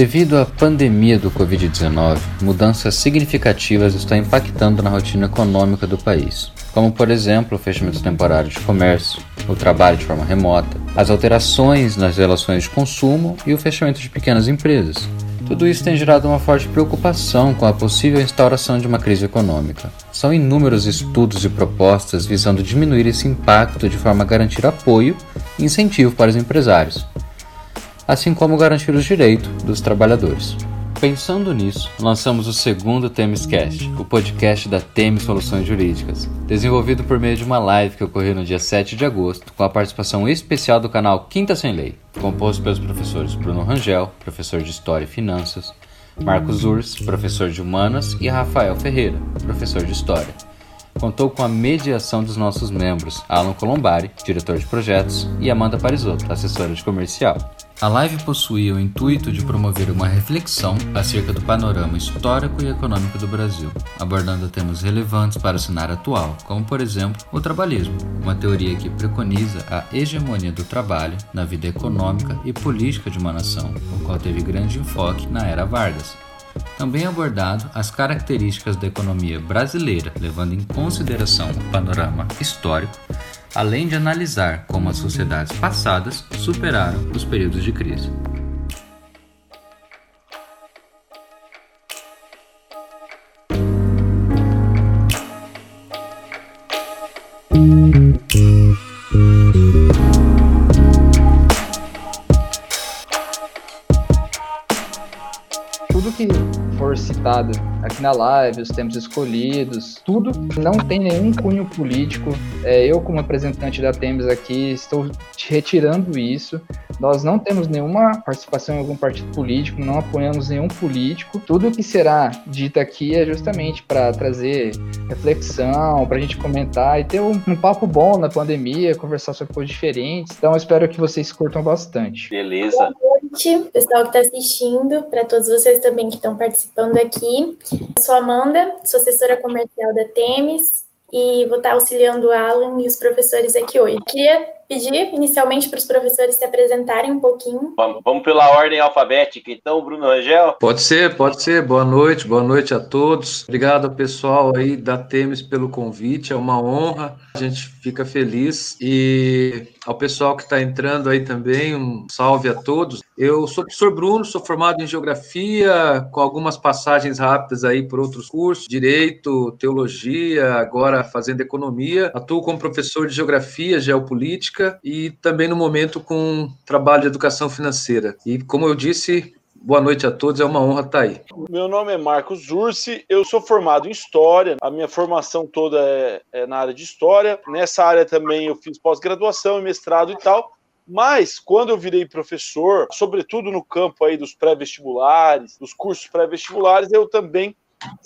Devido à pandemia do Covid-19, mudanças significativas estão impactando na rotina econômica do país, como por exemplo o fechamento temporário de comércio, o trabalho de forma remota, as alterações nas relações de consumo e o fechamento de pequenas empresas. Tudo isso tem gerado uma forte preocupação com a possível instauração de uma crise econômica. São inúmeros estudos e propostas visando diminuir esse impacto de forma a garantir apoio e incentivo para os empresários, assim como garantir os direitos dos trabalhadores. Pensando nisso, lançamos o segundo Temescast, o podcast da Temes Soluções Jurídicas, desenvolvido por meio de uma live que ocorreu no dia 7 de agosto, com a participação especial do canal Quinta Sem Lei, composto pelos professores Bruno Rangel, professor de História e Finanças, Marcos Urs, professor de Humanas, e Rafael Ferreira, professor de História. Contou com a mediação dos nossos membros, Alan Colombari, diretor de projetos, e Amanda Parisotto, assessora de comercial. A live possuía o intuito de promover uma reflexão acerca do panorama histórico e econômico do Brasil, abordando temas relevantes para o cenário atual, como por exemplo o trabalhismo, uma teoria que preconiza a hegemonia do trabalho na vida econômica e política de uma nação, o qual teve grande enfoque na era Vargas. Também abordado as características da economia brasileira, levando em consideração o panorama histórico além de analisar como as sociedades passadas superaram os períodos de crise. Aqui na live, os temas escolhidos, tudo não tem nenhum cunho político. É, eu, como representante da Temes aqui, estou retirando isso. Nós não temos nenhuma participação em algum partido político, não apoiamos nenhum político. Tudo que será dito aqui é justamente para trazer reflexão, para a gente comentar e ter um, um, papo bom na pandemia, conversar sobre coisas diferentes. Então, eu espero que vocês curtam bastante. Beleza. Boa noite, pessoal que está assistindo, para todos vocês também que estão participando aqui. Eu sou Amanda, sou assessora comercial da Temes e vou estar auxiliando o Alan e os professores aqui hoje. Queria pedir inicialmente para os professores se apresentarem um pouquinho. Vamos, vamos pela ordem alfabética, então, Bruno Rangel? Pode ser, pode ser. Boa noite, boa noite a todos. Obrigado ao pessoal aí da Temes pelo convite, é uma honra. A gente fica feliz e ao pessoal que está entrando aí também, um salve a todos. Eu sou o professor Bruno, sou formado em Geografia, com algumas passagens rápidas aí por outros cursos, Direito, Teologia, agora fazendo Economia. Atuo como professor de Geografia, Geopolítica, e também no momento com trabalho de educação financeira. E como eu disse, Boa noite a todos, é uma honra estar aí. Meu nome é Marcos Ursi, eu sou formado em História, a minha formação toda é, é na área de História. Nessa área também eu fiz pós-graduação e mestrado e tal, mas quando eu virei professor, sobretudo no campo aí dos pré-vestibulares, dos cursos pré-vestibulares, eu também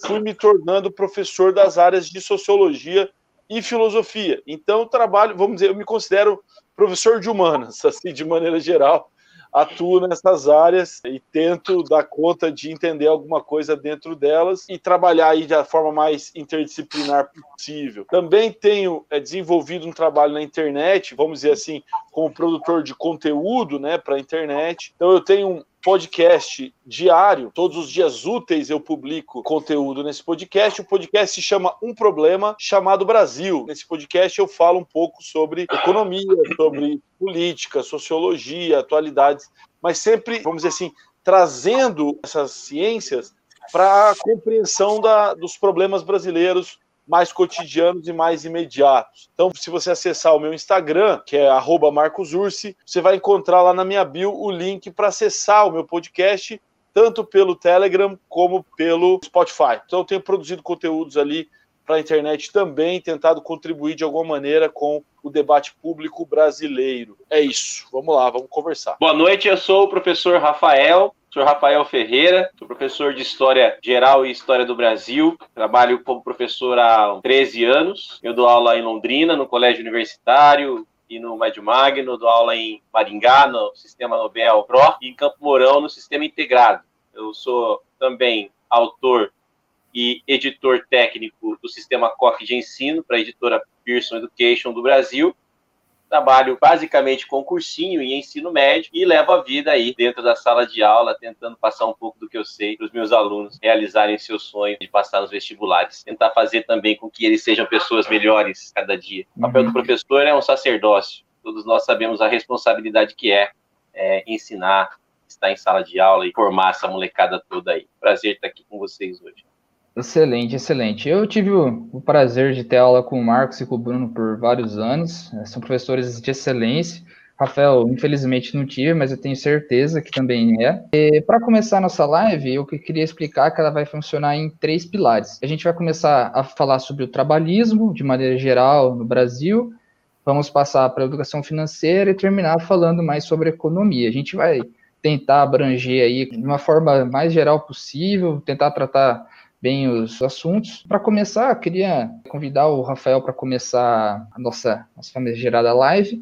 fui me tornando professor das áreas de Sociologia e filosofia. Então, trabalho, vamos dizer, eu me considero professor de humanas, assim, de maneira geral, atuo nessas áreas e tento dar conta de entender alguma coisa dentro delas e trabalhar aí da forma mais interdisciplinar possível. Também tenho é, desenvolvido um trabalho na internet, vamos dizer assim, como produtor de conteúdo, né, para a internet. Então eu tenho podcast diário. Todos os dias úteis eu publico conteúdo nesse podcast. O podcast se chama Um Problema Chamado Brasil. Nesse podcast eu falo um pouco sobre economia, sobre política, sociologia, atualidades, mas sempre, vamos dizer assim, trazendo essas ciências para a compreensão da, dos problemas brasileiros mais cotidianos e mais imediatos. Então, se você acessar o meu Instagram, que é @marcosursi, você vai encontrar lá na minha bio o link para acessar o meu podcast, tanto pelo Telegram como pelo Spotify. Então, eu tenho produzido conteúdos ali para a internet também, tentado contribuir de alguma maneira com o debate público brasileiro. É isso. Vamos lá, vamos conversar. Boa noite, eu sou o professor Rafael. Sou Rafael Ferreira, sou professor de História Geral e História do Brasil. Trabalho como professor há 13 anos. Eu dou aula em Londrina, no Colégio Universitário, e no Med Magno, dou aula em Maringá, no Sistema Nobel Pro, e em Campo Mourão, no Sistema Integrado. Eu sou também autor e editor técnico do Sistema COC de Ensino para a editora Pearson Education do Brasil trabalho basicamente com cursinho e ensino médio e levo a vida aí dentro da sala de aula, tentando passar um pouco do que eu sei para os meus alunos realizarem seu sonho de passar nos vestibulares. Tentar fazer também com que eles sejam pessoas melhores cada dia. O papel do uhum. professor é um sacerdócio. Todos nós sabemos a responsabilidade que é, é ensinar, estar em sala de aula e formar essa molecada toda aí. Prazer estar aqui com vocês hoje. Excelente, excelente. Eu tive o, o, prazer de ter aula com o Marcos e com o Bruno por vários anos. É, são professores de excelência. Rafael, infelizmente não tive, mas eu tenho certeza que também é. Para começar nossa live, eu queria explicar que ela vai funcionar em três pilares. A gente vai começar a falar sobre o trabalhismo, de maneira geral, no Brasil. Vamos passar para a educação financeira e terminar falando mais sobre economia. A gente vai tentar abranger aí de uma forma mais geral possível, tentar tratar bem os assuntos. Para começar, queria convidar o Rafael para começar a nossa, nossa gerada live,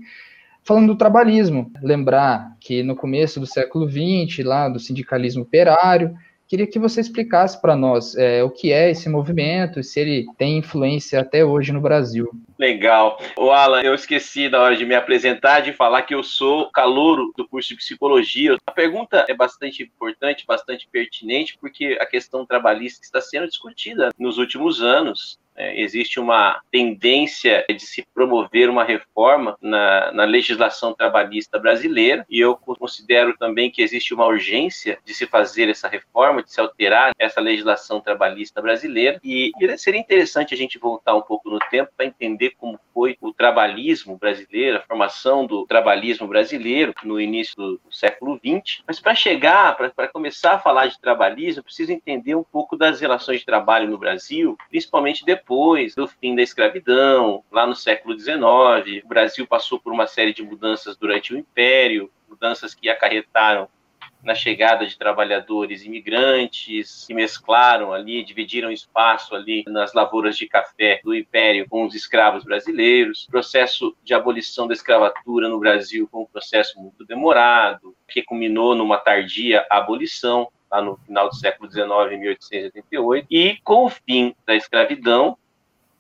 falando do trabalhismo. Lembrar que no começo do século XX, lá do sindicalismo operário, Queria que você explicasse para nós é, o que é esse movimento e se ele tem influência até hoje no Brasil. Legal. O Alan, eu esqueci na hora de me apresentar de falar que eu sou calouro do curso de psicologia. A pergunta é bastante importante, bastante pertinente, porque a questão trabalhista está sendo discutida nos últimos anos. É, existe uma tendência de se promover uma reforma na, na, legislação trabalhista brasileira e eu considero também que existe uma urgência de se fazer essa reforma, de se alterar essa legislação trabalhista brasileira e, seria interessante a gente voltar um pouco no tempo para entender como foi o trabalhismo brasileiro, a formação do trabalhismo brasileiro no início do, do século XX. Mas para chegar, para começar a falar de trabalhismo, preciso entender um pouco das relações de trabalho no Brasil, principalmente depois depois do fim da escravidão, lá no século XIX. O Brasil passou por uma série de mudanças durante o Império, mudanças que acarretaram na chegada de trabalhadores imigrantes, que mesclaram ali, dividiram espaço ali nas lavouras de café do Império com os escravos brasileiros. O processo de abolição da escravatura no Brasil foi um processo muito demorado, que culminou numa tardia abolição lá no final do século XIX, em 1888, e com o fim da escravidão,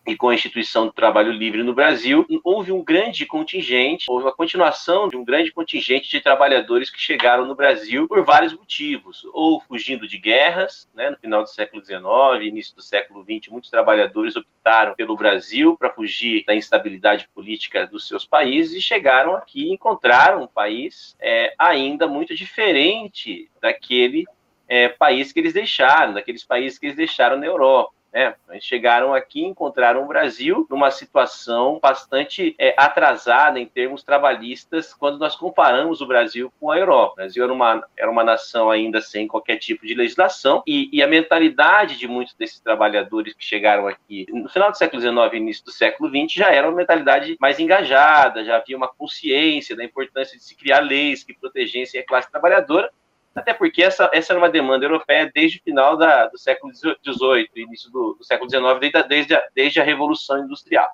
e com a instituição do trabalho livre no Brasil, houve um grande contingente, houve uma continuação de um grande contingente de trabalhadores que chegaram no Brasil por vários motivos, ou fugindo de guerras, né, no final do século XIX, início do século XX, muitos trabalhadores optaram pelo Brasil para fugir da instabilidade política dos seus países e chegaram aqui e encontraram um país é, ainda muito diferente daquele é, país que eles deixaram, daqueles países que eles deixaram na Europa. Né? Eles chegaram aqui encontraram o Brasil numa situação bastante é, atrasada em termos trabalhistas quando nós comparamos o Brasil com a Europa. O Brasil era uma, era uma nação ainda sem qualquer tipo de legislação e, e a mentalidade de muitos desses trabalhadores que chegaram aqui no final do século XIX e início do século XX já era uma mentalidade mais engajada, já havia uma consciência da importância de se criar leis que protegessem a classe trabalhadora até porque essa, essa era uma demanda europeia desde o final da, do século XVIII, início do, do século XIX, desde, desde, a, desde a Revolução Industrial.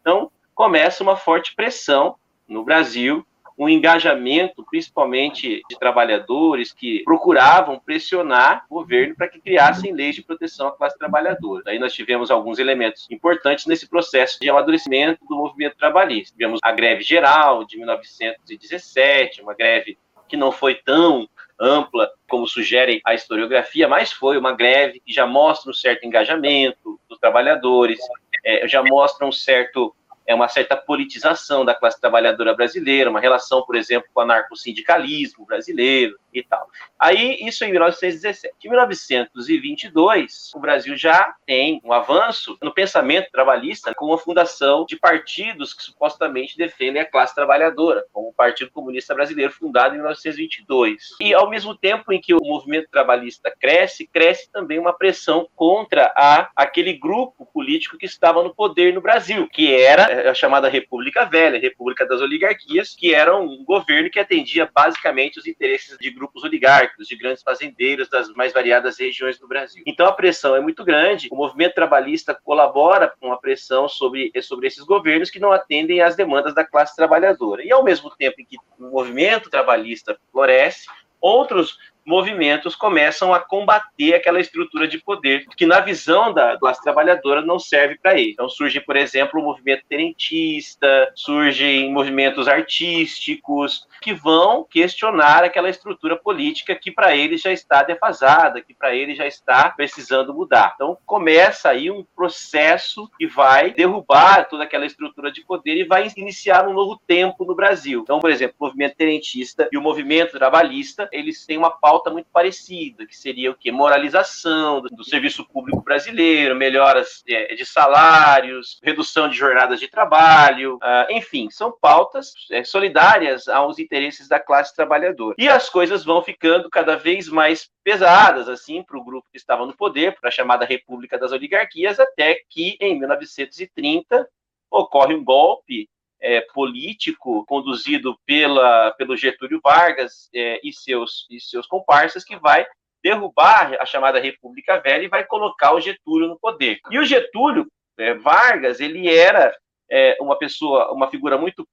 Então, começa uma forte pressão no Brasil, um engajamento, principalmente de trabalhadores que procuravam pressionar o governo para que criassem leis de proteção à classe trabalhadora. Aí nós tivemos alguns elementos importantes nesse processo de amadurecimento do movimento trabalhista. Tivemos a greve geral de 1917, uma greve que não foi tão ampla, como sugere a historiografia, mas foi uma greve que já mostra um certo engajamento dos trabalhadores, é, já mostra um certo é uma certa politização da classe trabalhadora brasileira, uma relação, por exemplo, com o anarcossindicalismo brasileiro e tal. Aí, isso em 1917. Em 1922, o Brasil já tem um avanço no pensamento trabalhista com a fundação de partidos que supostamente defendem a classe trabalhadora, como Partido Comunista Brasileiro, fundado em 1922. E, ao mesmo tempo em que o movimento trabalhista cresce, cresce também uma pressão contra a, aquele grupo político que estava no poder no Brasil, que era é, a chamada República Velha, República das Oligarquias, que era um governo que atendia basicamente os interesses de grupos oligárquicos, de grandes fazendeiros das mais variadas regiões do Brasil. Então a pressão é muito grande, o movimento trabalhista colabora com a pressão sobre, sobre esses governos que não atendem às demandas da classe trabalhadora. E ao mesmo tempo em que o movimento trabalhista floresce, outros movimentos começam a combater aquela estrutura de poder que, na visão da classe trabalhadora, não serve para ele. Então, surge, por exemplo, o movimento tenentista, surgem movimentos artísticos que vão questionar aquela estrutura política que, para ele, já está defasada, que, para ele, já está precisando mudar. Então, começa aí um processo que vai derrubar toda aquela estrutura de poder e vai iniciar um novo tempo no Brasil. Então, por exemplo, o movimento tenentista e o movimento trabalhista, eles têm uma pauta muito parecida, que seria o quê? Moralização do, do serviço público brasileiro, melhoras é, de, salários, redução de jornadas de trabalho, uh, enfim, são pautas é, solidárias aos interesses da classe trabalhadora. E as coisas vão ficando cada vez mais pesadas, assim, para o grupo que estava no poder, para a chamada República das Oligarquias, até que, em 1930, ocorre um golpe é, político conduzido pela, pelo Getúlio Vargas é, e, seus, e seus comparsas que vai derrubar a chamada República Velha e vai colocar o Getúlio no poder. E o Getúlio é, Vargas, ele era é, uma pessoa, uma figura muito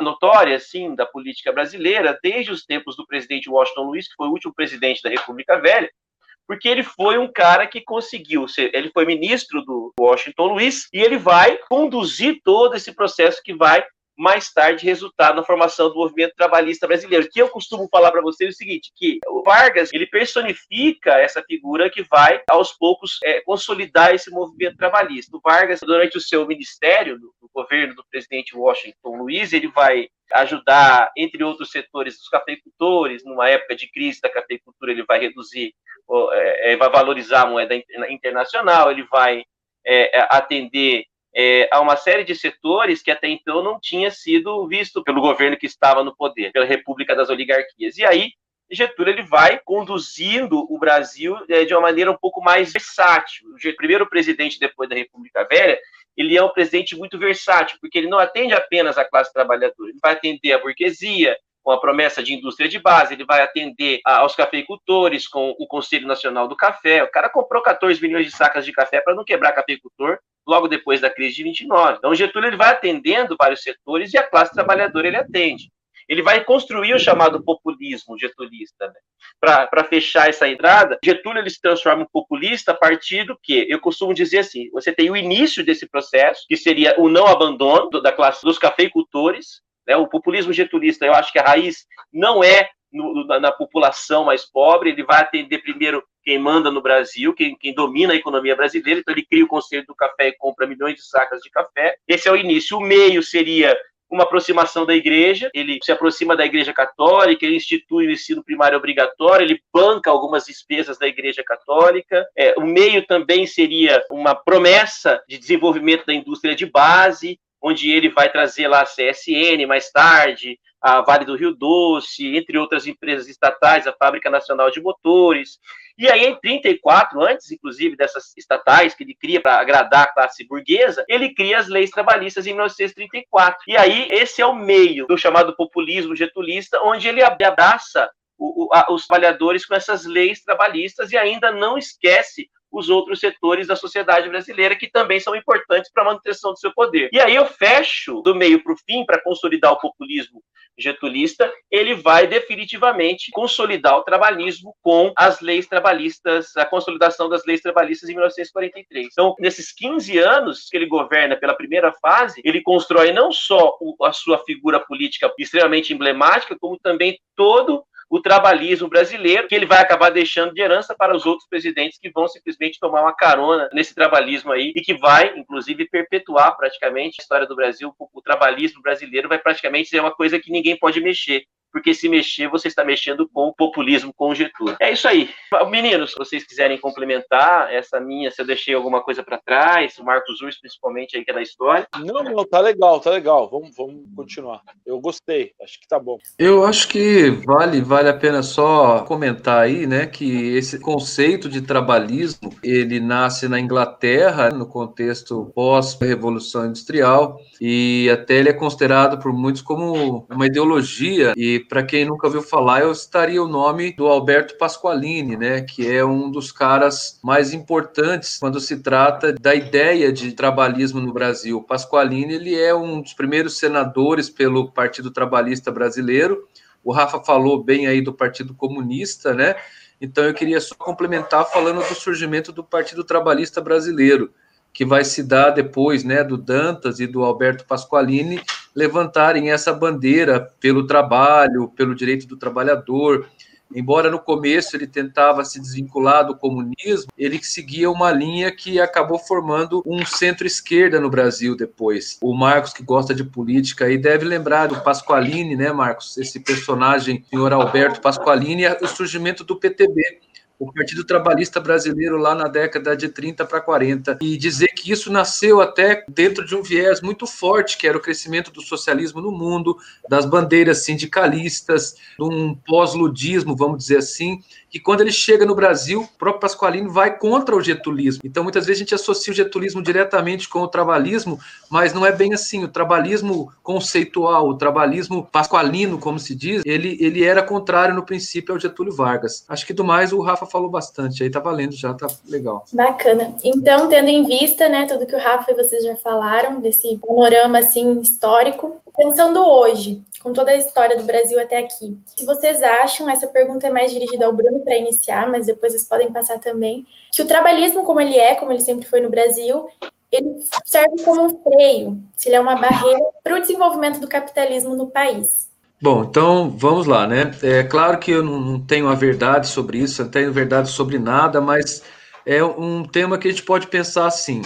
notória, assim, da política brasileira, desde os tempos do presidente Washington Luiz, que foi o último presidente da República Velha, porque ele foi um cara que conseguiu ser, ele foi ministro do Washington Luiz e ele vai conduzir todo esse processo que vai mais tarde resultar na formação do movimento trabalhista brasileiro. Que eu costumo falar para vocês o seguinte, que o Vargas ele personifica essa figura que vai aos poucos é, consolidar esse movimento trabalhista. O Vargas durante o seu ministério no, no governo do presidente Washington Luiz ele vai ajudar, entre outros setores, os cafeicultores. Numa época de crise da cafeicultura, ele vai reduzir, é, é, vai valorizar a moeda internacional, ele vai é, atender é, a uma série de setores que até então não tinha sido visto pelo governo que estava no poder, pela República das Oligarquias. E aí, Getúlio ele vai conduzindo o Brasil é, de uma maneira um pouco mais versátil. O primeiro presidente depois da República Velha, ele é um presidente muito versátil, porque ele não atende apenas a classe trabalhadora, ele vai atender a burguesia, com a promessa de indústria de base, ele vai atender aos cafeicultores com o Conselho Nacional do Café. O cara comprou 14 milhões de sacas de café para não quebrar cafeicultor logo depois da crise de 29. Então, Getúlio ele vai atendendo vários setores e a classe trabalhadora ele atende. Ele vai construir o chamado populismo getulista. Né? Para fechar essa entrada, Getúlio ele se transforma em populista a partir do que? Eu costumo dizer assim: você tem o início desse processo, que seria o não abandono da classe dos cafeicultores, né? O populismo getulista, eu acho que a raiz não é no, na, na, população mais pobre, ele vai atender primeiro quem manda no Brasil, quem, quem, domina a economia brasileira, então ele cria o Conselho do Café e compra milhões de sacas de café. Esse é o início. O meio seria uma aproximação da igreja, ele se aproxima da igreja católica, ele institui o ensino primário obrigatório, ele banca algumas despesas da igreja católica. É, o meio também seria uma promessa de desenvolvimento da indústria de base, onde ele vai trazer lá a CSN mais tarde, a Vale do Rio Doce, entre outras empresas estatais, a Fábrica Nacional de Motores. E aí, em 34, antes, inclusive, dessas estatais que ele cria para agradar a classe burguesa, ele cria as leis trabalhistas em 1934. E aí, esse é o meio do chamado populismo getulista, onde ele abraça os trabalhadores com essas leis trabalhistas e ainda não esquece os outros setores da sociedade brasileira que também são importantes para a manutenção do seu poder. E aí eu fecho do meio para o fim para consolidar o populismo getulista, ele vai definitivamente consolidar o trabalhismo com as leis trabalhistas, a consolidação das leis trabalhistas em 1943. Então, nesses 15 anos que ele governa pela primeira fase, ele constrói não só a sua figura política extremamente emblemática, como também todo o trabalhismo brasileiro, que ele vai acabar deixando de herança para os outros presidentes que vão simplesmente tomar uma carona nesse trabalhismo aí e que vai, inclusive, perpetuar praticamente a história do Brasil. O trabalhismo brasileiro vai praticamente ser uma coisa que ninguém pode mexer porque se mexer, você está mexendo com o populismo, com o Getúlio. É isso aí. Meninos, se vocês quiserem complementar essa minha, se eu deixei alguma coisa para trás, o Marcos Urs, principalmente, aí que é da história. Não, não, tá legal, tá legal. Vamos, vamos continuar. Eu gostei, acho que tá bom. Eu acho que vale, vale a pena só comentar aí, né, que esse conceito de trabalhismo, ele nasce na Inglaterra, no contexto pós-revolução industrial, e até ele é considerado por muitos como uma ideologia e para quem nunca ouviu falar, eu estaria o nome do Alberto Pasqualini, né, que é um dos caras mais importantes quando se trata da ideia de trabalhismo no Brasil. Pasqualini ele é um dos primeiros senadores pelo Partido Trabalhista Brasileiro, O Rafa falou bem aí do Partido Comunista, né? Então eu queria só complementar falando do surgimento do Partido Trabalhista Brasileiro, que vai se dar depois, né, do Dantas e do Alberto Pasqualini levantarem essa bandeira pelo trabalho, pelo direito do trabalhador, Embora no começo ele tentava se desvincular do comunismo, ele seguia uma linha que acabou formando um centro-esquerda no Brasil depois. O Marcos, que gosta de política, aí deve lembrar do Pasqualini, né, Marcos? Esse personagem, senhor Alberto Pasqualini, o surgimento do PTB o Partido Trabalhista Brasileiro lá na década de 30 para 40 e dizer que isso nasceu até dentro de um viés muito forte, que era o crescimento do socialismo no mundo, das bandeiras sindicalistas, de um pós-ludismo, vamos dizer assim, que quando ele chega no Brasil, o próprio Pasqualini vai contra o getulismo. Então, muitas vezes a gente associa o getulismo diretamente com o trabalhismo, mas não é bem assim. O trabalhismo conceitual, o trabalhismo pasqualino, como se diz, ele, ele era contrário no princípio ao Getúlio Vargas. Acho que do mais o Rafa falou bastante, aí tá valendo já, tá legal. Bacana. Então, tendo em vista, né, tudo que o Rafa e vocês já falaram, desse panorama, assim, histórico, pensando hoje, com toda a história do Brasil até aqui, se vocês acham, essa pergunta é mais dirigida ao Bruno para iniciar, mas depois vocês podem passar também, que o trabalhismo como ele é, como ele sempre foi no Brasil, ele serve como um freio, se ele é uma barreira para o desenvolvimento do capitalismo no país. Bom, então vamos lá, né? É claro que eu não tenho a verdade sobre isso, não tenho verdade sobre nada, mas é um tema que a gente pode pensar assim.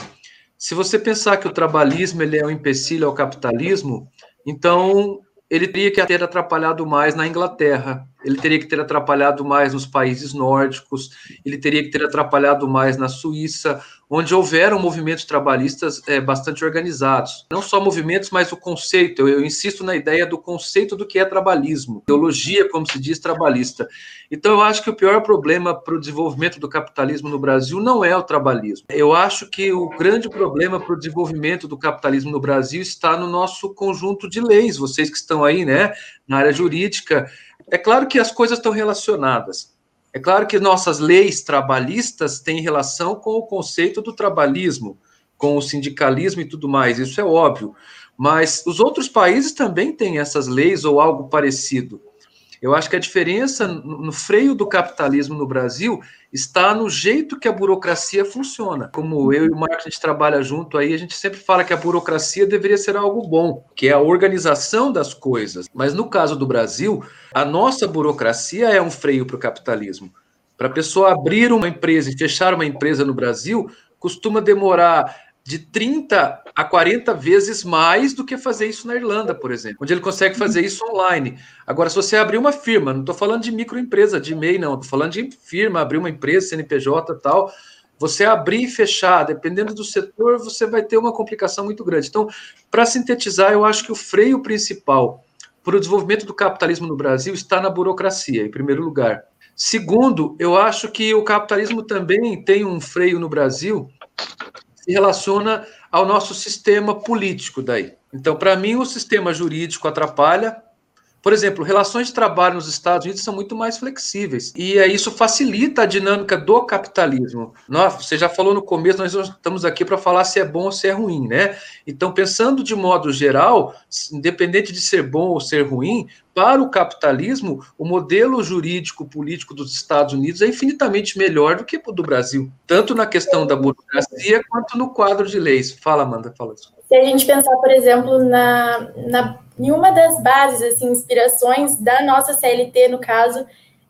Se você pensar que o trabalhismo ele é um empecilho ao capitalismo, então ele teria que ter atrapalhado mais na Inglaterra, ele teria que ter atrapalhado mais nos países nórdicos, ele teria que ter atrapalhado mais na Suíça, onde houveram movimentos trabalhistas é, bastante organizados. Não só movimentos, mas o conceito. Eu, eu, insisto na ideia do conceito do que é trabalhismo, ideologia, como se diz, trabalhista. Então, eu acho que o pior problema para o desenvolvimento do capitalismo no Brasil não é o trabalhismo. Eu acho que o grande problema para o desenvolvimento do capitalismo no Brasil está no nosso conjunto de leis. Vocês que estão aí, né, na área jurídica, é claro que as coisas estão relacionadas. É claro que nossas leis trabalhistas têm relação com o conceito do trabalhismo, com o sindicalismo e tudo mais, isso é óbvio. Mas os outros países também têm essas leis ou algo parecido. Eu acho que a diferença no freio do capitalismo no Brasil está no jeito que a burocracia funciona. Como eu e o Marcos a gente trabalha junto aí, a gente sempre fala que a burocracia deveria ser algo bom, que é a organização das coisas. Mas no caso do Brasil, a nossa burocracia é um freio para o capitalismo. Para a pessoa abrir uma empresa e fechar uma empresa no Brasil, costuma demorar de 30 a 40 vezes mais do que fazer isso na Irlanda, por exemplo, onde ele consegue fazer isso online. Agora, se você abrir uma firma, não estou falando de microempresa, de MEI, não, estou falando de firma, abrir uma empresa, CNPJ tal, você abrir e fechar, dependendo do setor, você vai ter uma complicação muito grande. Então, para sintetizar, eu acho que o freio principal para o desenvolvimento do capitalismo no Brasil está na burocracia, em primeiro lugar. Segundo, eu acho que o capitalismo também tem um freio no Brasil se relaciona ao nosso sistema político daí. Então, para mim, o sistema jurídico atrapalha. Por exemplo, relações de trabalho nos Estados Unidos são muito mais flexíveis. E é, isso facilita a dinâmica do capitalismo. Nós, você já falou no começo, nós estamos aqui para falar se é bom ou se é ruim, né? Então, pensando de modo geral, independente de ser bom ou ser ruim, para o capitalismo, o modelo jurídico político dos Estados Unidos é infinitamente melhor do que o do Brasil, tanto na questão da burocracia quanto no quadro de leis. Fala, Amanda, fala isso. Se a gente pensar, por exemplo, na, na, em uma das bases, assim, inspirações da nossa CLT, no caso,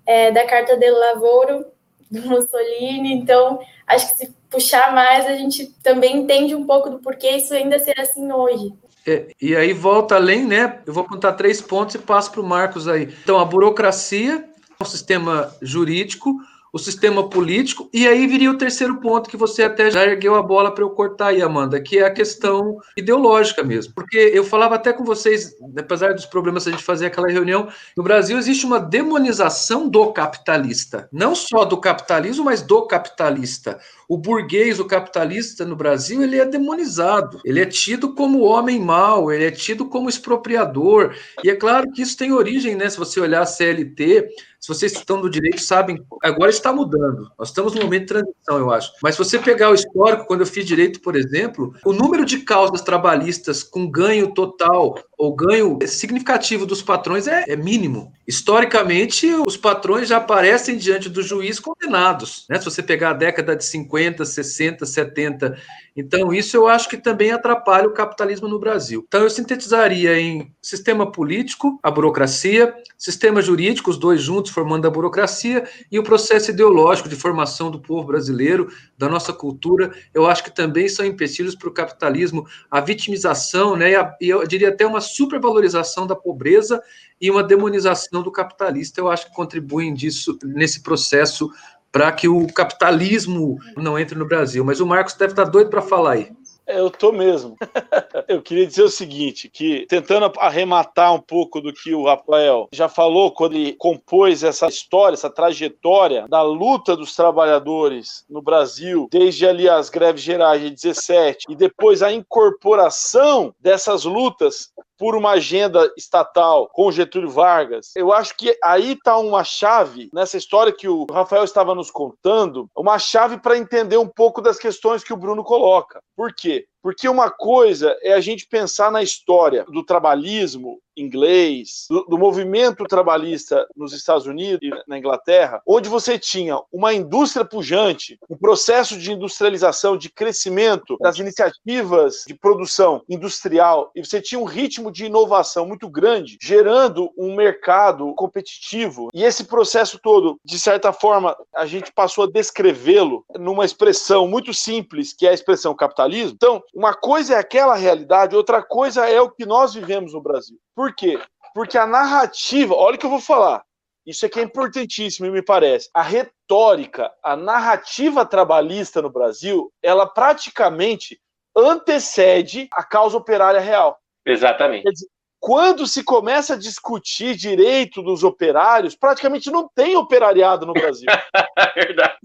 é, da Carta del Lavoro, do Mussolini, então, acho que se puxar mais, a gente também entende um pouco do porquê isso ainda ser assim hoje. É, e aí volta além, né? Eu vou contar três pontos e passo para o Marcos aí. Então, a burocracia, o sistema jurídico, o sistema político, e aí viria o terceiro ponto que você até já ergueu a bola para eu cortar aí, Amanda, que é a questão ideológica mesmo. Porque eu falava até com vocês, apesar dos problemas que a gente fazia aquela reunião, no Brasil existe uma demonização do capitalista, não só do capitalismo, mas do capitalista. O burguês, o capitalista no Brasil, ele é demonizado, ele é tido como homem mau, ele é tido como expropriador, e é claro que isso tem origem, né, se você olhar a CLT, se vocês estão no direito, sabem, agora está mudando. Nós estamos num momento de transição, eu acho. Mas se você pegar o histórico, quando eu fiz direito, por exemplo, o número de causas trabalhistas com ganho total ou ganho significativo dos patrões é, é mínimo. Historicamente, os patrões já aparecem diante do juiz condenados. Né? Se você pegar a década de 50, 60, 70. Então, isso eu acho que também atrapalha o capitalismo no Brasil. Então, eu sintetizaria em sistema político, a burocracia, sistema jurídico, os dois juntos formando a burocracia, e o processo ideológico de formação do povo brasileiro, da nossa cultura, eu acho que também são empecilhos para o capitalismo, a vitimização, né, e, a, e eu diria até uma supervalorização da pobreza e uma demonização do capitalista, eu acho que contribuem disso nesse processo para que o capitalismo não entre no Brasil. Mas o Marcos deve estar doido para falar aí. É, eu tô mesmo. eu queria dizer o seguinte, que tentando arrematar um pouco do que o Rafael já falou quando ele compôs essa história, essa trajetória da luta dos trabalhadores no Brasil, desde ali as greves gerais de 17 e depois a incorporação dessas lutas por uma agenda estatal com Getúlio Vargas. Eu acho que aí está uma chave nessa história que o Rafael estava nos contando, uma chave para entender um pouco das questões que o Bruno coloca. Por quê? Porque uma coisa é a gente pensar na história do trabalhismo inglês, do, do, movimento trabalhista nos Estados Unidos e na Inglaterra, onde você tinha uma indústria pujante, um processo de industrialização, de crescimento das iniciativas de produção industrial, e você tinha um ritmo de inovação muito grande, gerando um mercado competitivo. E esse processo todo, de certa forma, a gente passou a descrevê-lo numa expressão muito simples, que é a expressão capitalismo. Então, uma coisa é aquela realidade, outra coisa é o que nós vivemos no Brasil. Por quê? Porque a narrativa, olha o que eu vou falar. Isso aqui é importantíssimo, me parece. A retórica, a narrativa trabalhista no Brasil, ela praticamente antecede a causa operária real. Exatamente. Dizer, quando se começa a discutir direito dos operários, praticamente não tem operariado no Brasil. Verdade.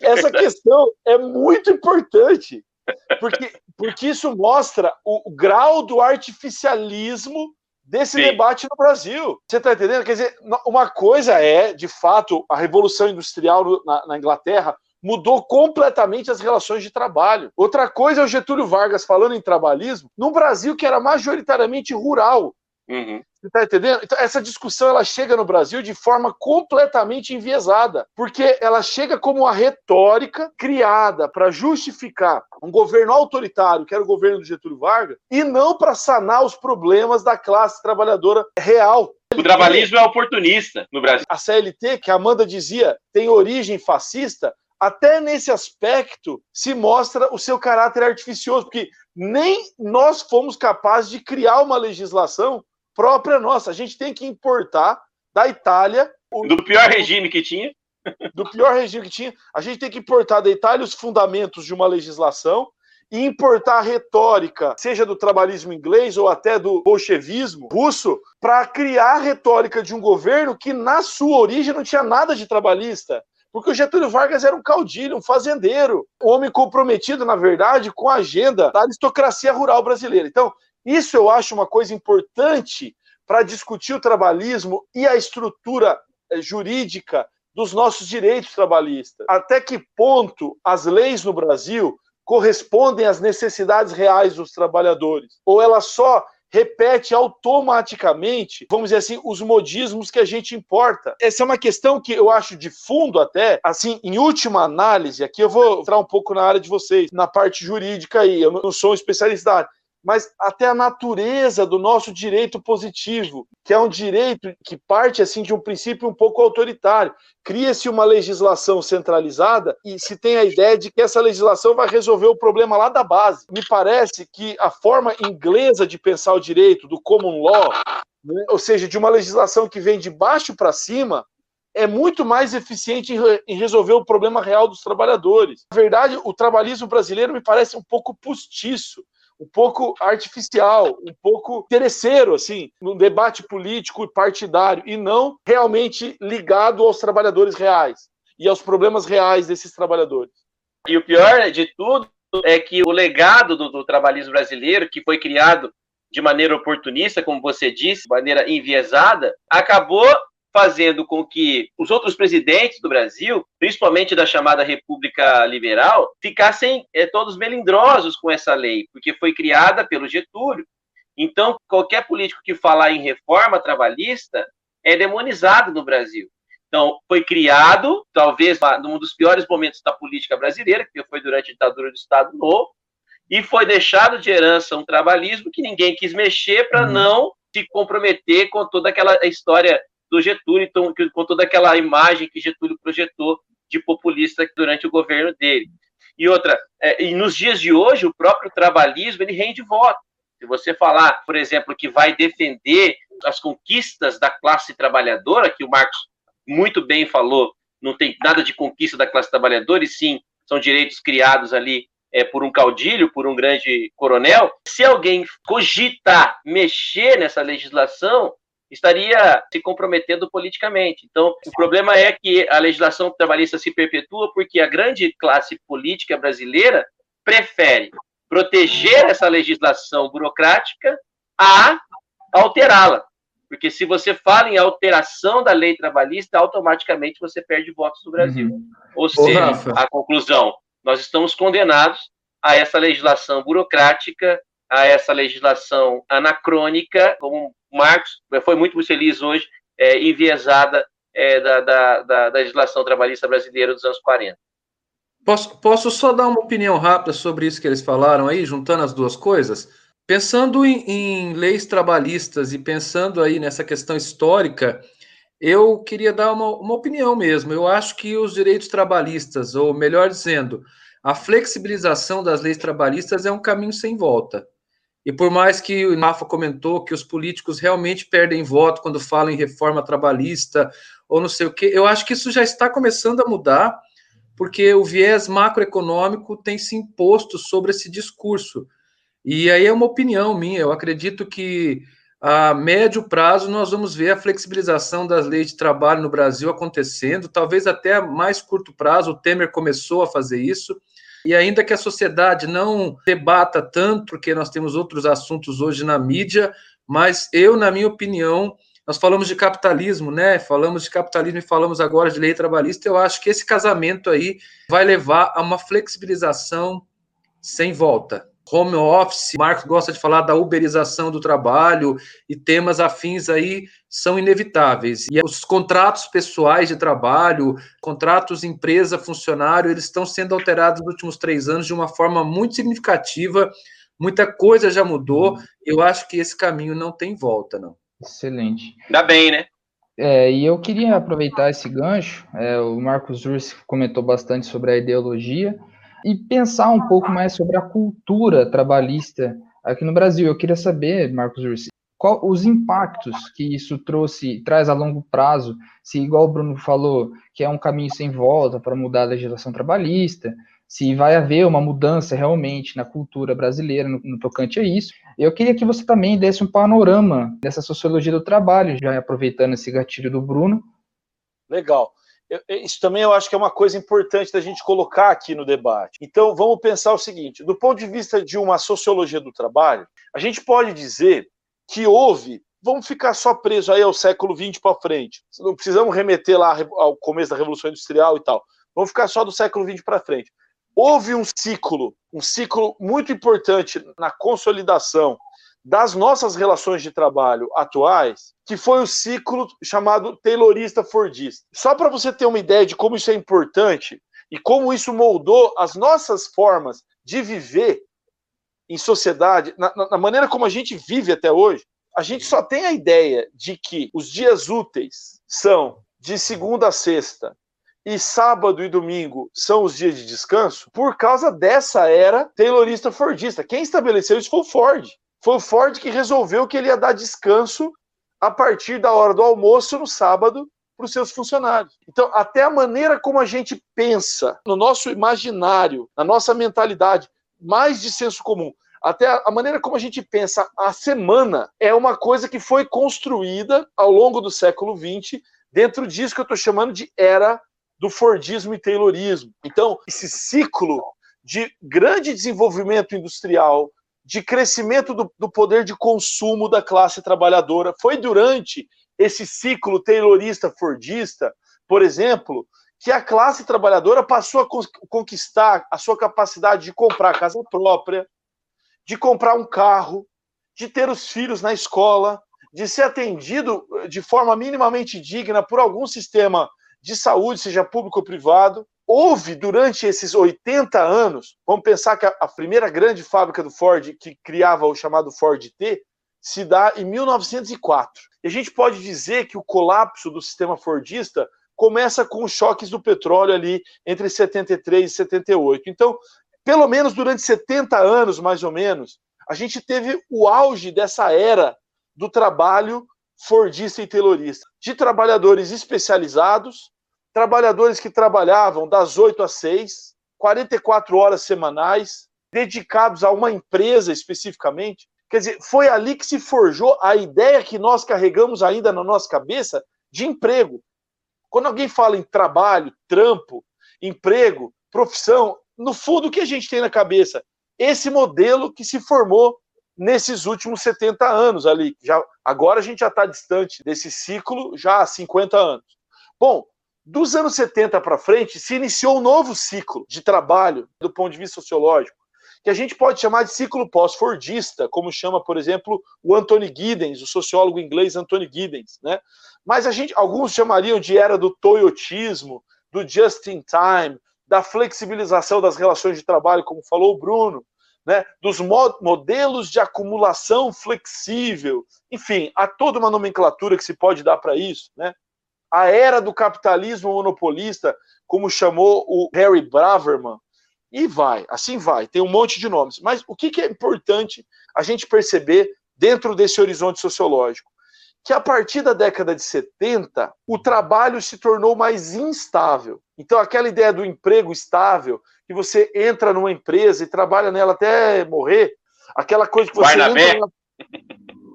Essa questão é muito importante. Porque, porque isso mostra o, o grau do artificialismo desse Sim. debate no Brasil. Você está entendendo? Quer dizer, uma coisa é, de fato, a Revolução Industrial na, na, Inglaterra mudou completamente as relações de trabalho. Outra coisa é o Getúlio Vargas falando em trabalhismo num Brasil que era majoritariamente rural. Uhum. Você está entendendo? Então, essa discussão ela chega no Brasil de forma completamente enviesada, porque ela chega como uma retórica criada para justificar um governo autoritário, que era o governo do Getúlio Vargas, e não para sanar os problemas da classe trabalhadora real. O trabalhismo é oportunista no Brasil. A CLT, que a Amanda dizia, tem origem fascista, até nesse aspecto se mostra o seu caráter artificioso, porque nem nós fomos capazes de criar uma legislação própria nossa. A gente tem que importar da Itália. O... Do pior regime que tinha. Do pior regime que tinha. A gente tem que importar da Itália os fundamentos de uma legislação e importar a retórica, seja do trabalhismo inglês ou até do bolchevismo russo, para criar a retórica de um governo que, na sua origem, não tinha nada de trabalhista. Porque o Getúlio Vargas era um caudilho, um fazendeiro, um homem comprometido, na verdade, com a agenda da aristocracia rural brasileira. Então, isso eu acho uma coisa importante para discutir o trabalhismo e a estrutura eh, jurídica dos nossos direitos trabalhistas. Até que ponto as leis no Brasil correspondem às necessidades reais dos trabalhadores? Ou elas só repete automaticamente, vamos dizer assim, os modismos que a gente importa. Essa é uma questão que eu acho de fundo até, assim, em última análise, aqui eu vou entrar um pouco na área de vocês, na parte jurídica aí, eu não sou um especialista mas até a natureza do nosso direito positivo, que é um direito que parte assim de um princípio um pouco autoritário. Cria-se uma legislação centralizada e se tem a ideia de que essa legislação vai resolver o problema lá da base. Me parece que a forma inglesa de pensar o direito, do common law, né, ou seja, de uma legislação que vem de baixo para cima, é muito mais eficiente em, resolver o problema real dos trabalhadores. Na verdade, o trabalhismo brasileiro me parece um pouco postiço um pouco artificial, um pouco interesseiro, assim, no debate político e partidário, e não realmente ligado aos trabalhadores reais e aos problemas reais desses trabalhadores. E o pior de tudo é que o legado do, do trabalhismo brasileiro, que foi criado de maneira oportunista, como você disse, de maneira enviesada, acabou fazendo com que os outros presidentes do Brasil, principalmente da chamada República Liberal, ficassem é, todos melindrosos com essa lei, porque foi criada pelo Getúlio. Então, qualquer político que falar em reforma trabalhista é demonizado no Brasil. Então, foi criado, talvez num dos piores momentos da política brasileira, que foi durante a ditadura do Estado Novo, e foi deixado de herança um trabalhismo que ninguém quis mexer para uhum. não se comprometer com toda aquela história do Getúlio, então, com toda aquela imagem que Getúlio projetou de populista durante o governo dele. E outra, é, e nos dias de hoje, o próprio trabalhismo ele rende voto. Se você falar, por exemplo, que vai defender as conquistas da classe trabalhadora, que o Marcos muito bem falou, não tem nada de conquista da classe trabalhadora, e sim são direitos criados ali é, por um caudilho, por um grande coronel. Se alguém cogitar mexer nessa legislação, estaria se comprometendo politicamente. Então, o problema é que a legislação trabalhista se perpetua porque a grande classe política brasileira prefere proteger essa legislação burocrática a alterá-la. Porque se você fala em alteração da lei trabalhista, automaticamente você perde votos no Brasil. Uhum. Ou seja, a conclusão, nós estamos condenados a essa legislação burocrática, a essa legislação anacrônica, como Marcos foi muito feliz hoje, é, enviesada é, da, da, da, da legislação trabalhista brasileira dos anos 40. Posso, posso só dar uma opinião rápida sobre isso que eles falaram aí, juntando as duas coisas? Pensando em, em, leis trabalhistas e pensando aí nessa questão histórica, eu queria dar uma, uma opinião mesmo. Eu acho que os direitos trabalhistas, ou melhor dizendo, a flexibilização das leis trabalhistas é um caminho sem volta. E por mais que o Rafa comentou que os políticos realmente perdem voto quando falam em reforma trabalhista ou não sei o quê, eu acho que isso já está começando a mudar, porque o viés macroeconômico tem se imposto sobre esse discurso. E aí é uma opinião minha, eu acredito que a médio prazo nós vamos ver a flexibilização das leis de trabalho no Brasil acontecendo, talvez até a mais curto prazo, o Temer começou a fazer isso. E ainda que a sociedade não debata tanto, porque nós temos outros assuntos hoje na mídia, mas eu, na minha opinião, nós falamos de capitalismo, né? Falamos de capitalismo e falamos agora de lei trabalhista. Eu acho que esse casamento aí vai levar a uma flexibilização sem volta home office, Marcos gosta de falar da uberização do trabalho e temas afins aí são inevitáveis. E os contratos pessoais de trabalho, contratos empresa-funcionário, eles estão sendo alterados nos últimos três anos de uma forma muito significativa. Muita coisa já mudou. Eu acho que esse caminho não tem volta, não. Excelente. Ainda bem, né? É, e eu queria aproveitar esse gancho. É, o Marcos Ursi comentou bastante sobre a ideologia e pensar um pouco mais sobre a cultura trabalhista aqui no Brasil. Eu queria saber, Marcos Ursi, qual os impactos que isso trouxe, traz a longo prazo, se igual o Bruno falou, que é um caminho sem volta para mudar a legislação trabalhista, se vai haver uma mudança realmente na cultura brasileira no, no tocante a isso. Eu queria que você também desse um panorama dessa sociologia do trabalho, já aproveitando esse gatilho do Bruno. Legal isso também eu acho que é uma coisa importante da gente colocar aqui no debate. Então, vamos pensar o seguinte: do ponto de vista de uma sociologia do trabalho, a gente pode dizer que houve. Vamos ficar só preso aí ao século XX para frente. Não precisamos remeter lá ao começo da Revolução Industrial e tal. Vamos ficar só do século XX para frente. Houve um ciclo, um ciclo muito importante na consolidação das nossas relações de trabalho atuais, que foi o ciclo chamado Taylorista Fordista. Só para você ter uma ideia de como isso é importante e como isso moldou as nossas formas de viver em sociedade, na, na maneira como a gente vive até hoje, a gente só tem a ideia de que os dias úteis são de segunda a sexta e sábado e domingo são os dias de descanso por causa dessa era taylorista fordista. Quem estabeleceu isso foi o Ford. Foi o Ford que resolveu que ele ia dar descanso a partir da hora do almoço no sábado para os seus funcionários. Então, até a maneira como a gente pensa, no nosso imaginário, na nossa mentalidade, mais de senso comum, até a maneira como a gente pensa a semana é uma coisa que foi construída ao longo do século XX dentro disso que eu estou chamando de era do Fordismo e Taylorismo. Então, esse ciclo de grande desenvolvimento industrial, de crescimento do, do, poder de consumo da classe trabalhadora. Foi durante esse ciclo taylorista fordista, por exemplo, que a classe trabalhadora passou a conquistar a sua capacidade de comprar casa própria, de comprar um carro, de ter os filhos na escola, de ser atendido eh, de forma minimamente digna por algum sistema de saúde, seja público ou privado. Houve durante esses 80 anos, vamos pensar que a, primeira grande fábrica do Ford, que criava o chamado Ford T, se dá em 1904. E a gente pode dizer que o colapso do sistema Fordista começa com os choques do petróleo ali entre 73 e 78. Então, pelo menos durante 70 anos, mais ou menos, a gente teve o auge dessa era do trabalho fordista e taylorista, de trabalhadores especializados, trabalhadores que trabalhavam das 8 às 6, 44 horas semanais, dedicados a uma empresa especificamente. Quer dizer, foi ali que se forjou a ideia que nós carregamos ainda na nossa cabeça de emprego. Quando alguém fala em trabalho, trampo, emprego, profissão, no fundo o que a gente tem na cabeça? Esse modelo que se formou nesses últimos 70 anos ali. Já, agora a gente já está distante desse ciclo já há 50 anos. Bom, dos anos 70 para frente, se iniciou um novo ciclo de trabalho do ponto de vista sociológico, que a gente pode chamar de ciclo pós-fordista, como chama, por exemplo, o Anthony Giddens, o sociólogo inglês Anthony Giddens, né? Mas a gente, alguns chamariam de era do toyotismo, do just in time, da flexibilização das relações de trabalho, como falou o Bruno, né, dos modelos de acumulação flexível, enfim, há toda uma nomenclatura que se pode dar para isso, né? A era do capitalismo monopolista, como chamou o Harry Braverman, e vai, assim vai, tem um monte de nomes. Mas o que, que é importante a gente perceber dentro desse horizonte sociológico? Que a partir da década de 70, o trabalho se tornou mais instável. Então, aquela ideia do emprego estável, que você entra numa empresa e trabalha nela até morrer, aquela coisa que você entra na...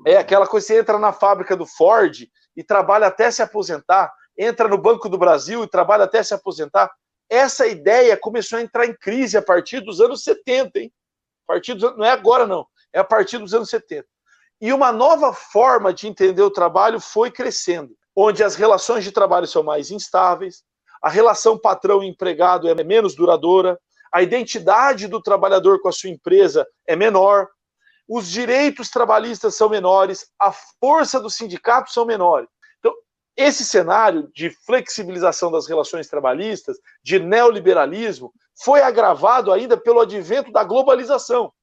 é aquela coisa que você entra na fábrica do Ford e trabalha até se aposentar, entra no Banco do Brasil e trabalha até se aposentar. Essa ideia começou a entrar em crise a partir dos anos 70, hein? A partir dos... não é agora não, é a partir dos anos 70. E uma nova forma de entender o trabalho foi crescendo, onde as relações de trabalho são mais instáveis, a relação patrão-empregado é menos duradoura, a identidade do trabalhador com a sua empresa é menor, os direitos trabalhistas são menores, a força dos sindicatos são menores. Então, esse cenário de flexibilização das relações trabalhistas, de neoliberalismo, foi agravado ainda pelo advento da globalização.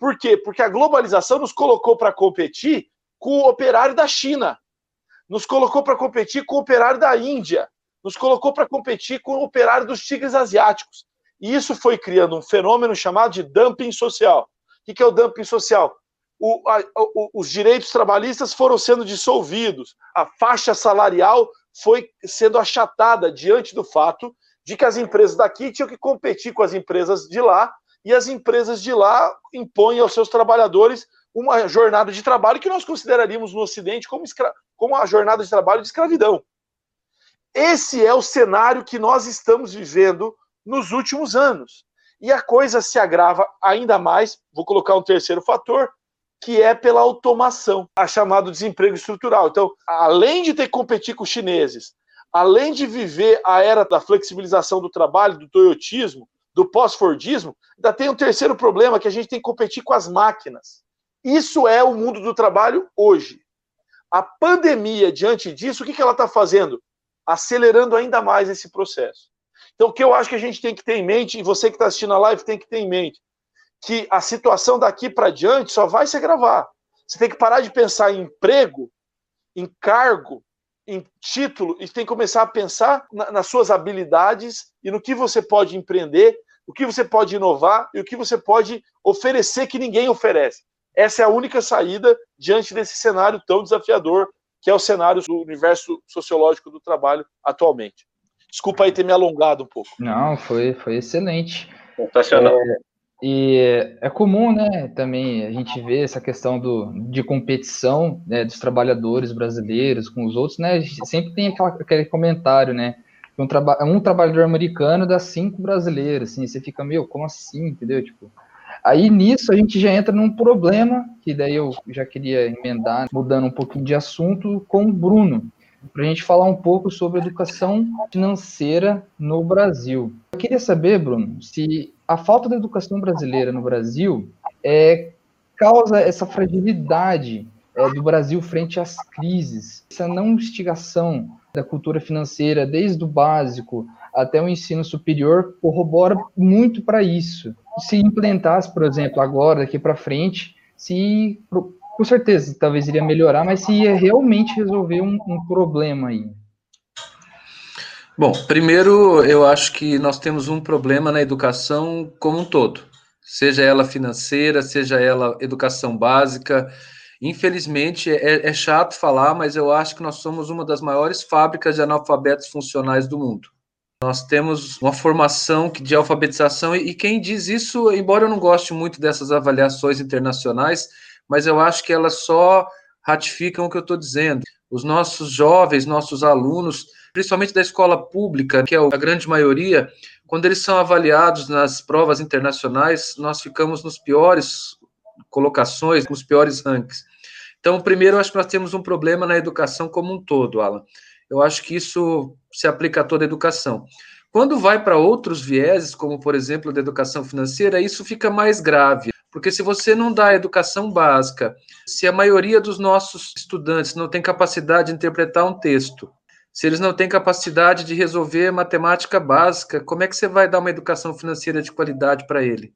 Por quê? Porque a globalização nos colocou para competir com o operário da China, nos colocou para competir com o operário da Índia, nos colocou para competir com o operário dos tigres asiáticos. E isso foi criando um fenômeno chamado de dumping social. O que é o dumping social? O, a, o, os direitos trabalhistas foram sendo dissolvidos, a faixa salarial foi sendo achatada diante do fato de que as empresas daqui tinham que competir com as empresas de lá, e as empresas de lá impõem aos seus trabalhadores uma jornada de trabalho que nós consideraríamos no Ocidente como, como a jornada de trabalho de escravidão. Esse é o cenário que nós estamos vivendo nos últimos anos. E a coisa se agrava ainda mais, vou colocar um terceiro fator, que é pela automação, a chamado desemprego estrutural. Então, além de ter que competir com os chineses, além de viver a era da flexibilização do trabalho, do toyotismo, do pós-fordismo, ainda tem um terceiro problema, que a gente tem que competir com as máquinas. Isso é o mundo do trabalho hoje. A pandemia, diante disso, o que ela está fazendo? acelerando ainda mais esse processo. Então, o que eu acho que a gente tem que ter em mente, e você que está assistindo a live tem que ter em mente, que a situação daqui para diante só vai se agravar. Você tem que parar de pensar em emprego, em cargo, em título, e tem que começar a pensar na, nas suas habilidades e no que você pode empreender, o que você pode inovar e o que você pode oferecer que ninguém oferece. Essa é a única saída diante desse cenário tão desafiador que é o cenário do universo sociológico do trabalho atualmente. Desculpa aí ter me alongado um pouco. Não, foi, foi excelente. Sensacional. É, e é comum, né, também a gente ver essa questão do, de competição né, dos trabalhadores brasileiros com os outros, né, sempre tem aquela, aquele comentário, né, um, traba um trabalhador americano dá cinco brasileiros, assim, você fica, meu, como assim, entendeu, tipo, Aí nisso a gente já entra num problema, que daí eu já queria emendar, mudando um pouquinho de assunto, com o Bruno, para a gente falar um pouco sobre educação financeira no Brasil. Eu queria saber, Bruno, se a falta da educação brasileira no Brasil é, causa essa fragilidade é, do Brasil frente às crises, essa não instigação da cultura financeira, desde o básico até o ensino superior, corrobora muito para isso. Se implementasse, por exemplo, agora, daqui para frente, se com certeza talvez iria melhorar, mas se ia realmente resolver um, um problema aí. Bom, primeiro eu acho que nós temos um problema na educação como um todo, seja ela financeira, seja ela educação básica, Infelizmente, é, é, chato falar, mas eu acho que nós somos uma das maiores fábricas de analfabetos funcionais do mundo. Nós temos uma formação de alfabetização, e quem diz isso, embora eu não goste muito dessas avaliações internacionais, mas eu acho que elas só ratificam o que eu estou dizendo. Os nossos jovens, nossos alunos, principalmente da escola pública, que é a grande maioria, quando eles são avaliados nas provas internacionais, nós ficamos nos piores colocações, nos piores rankings. Então, primeiro, eu acho que nós temos um problema na educação como um todo, Alan. Eu acho que isso se aplica a toda a educação. Quando vai para outros vieses, como por exemplo da educação financeira, isso fica mais grave. Porque se você não dá educação básica, se a maioria dos nossos estudantes não tem capacidade de interpretar um texto, se eles não têm capacidade de resolver matemática básica, como é que você vai dar uma educação financeira de qualidade para ele?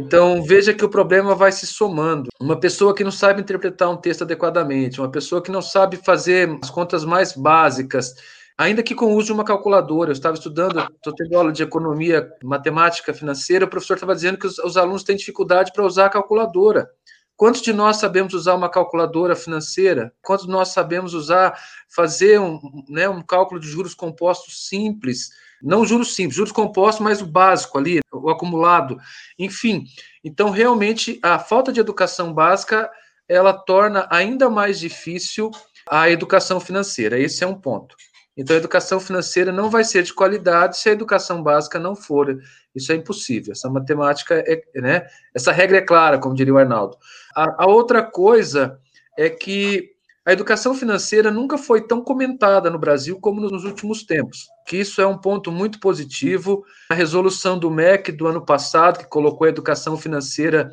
Então, veja que o problema vai se somando. Uma pessoa que não sabe interpretar um texto adequadamente, uma pessoa que não sabe fazer as contas mais básicas, ainda que com o uso de uma calculadora. Eu estava estudando, estou tendo aula de economia, matemática financeira, o professor estava dizendo que os, os alunos têm dificuldade para usar a calculadora. Quantos de nós sabemos usar uma calculadora financeira? Quantos de nós sabemos usar, fazer um, né, um cálculo de juros compostos simples? Não juros simples, juros compostos, mas o básico ali, o acumulado. Enfim, então realmente a falta de educação básica ela torna ainda mais difícil a educação financeira. Esse é um ponto. Então, a educação financeira não vai ser de qualidade se a educação básica não for. Isso é impossível. Essa matemática é, né? Essa regra é clara, como diria o Arnaldo. A, a outra coisa é que a educação financeira nunca foi tão comentada no Brasil como nos últimos tempos. Que isso é um ponto muito positivo. A resolução do MEC do ano passado, que colocou a educação financeira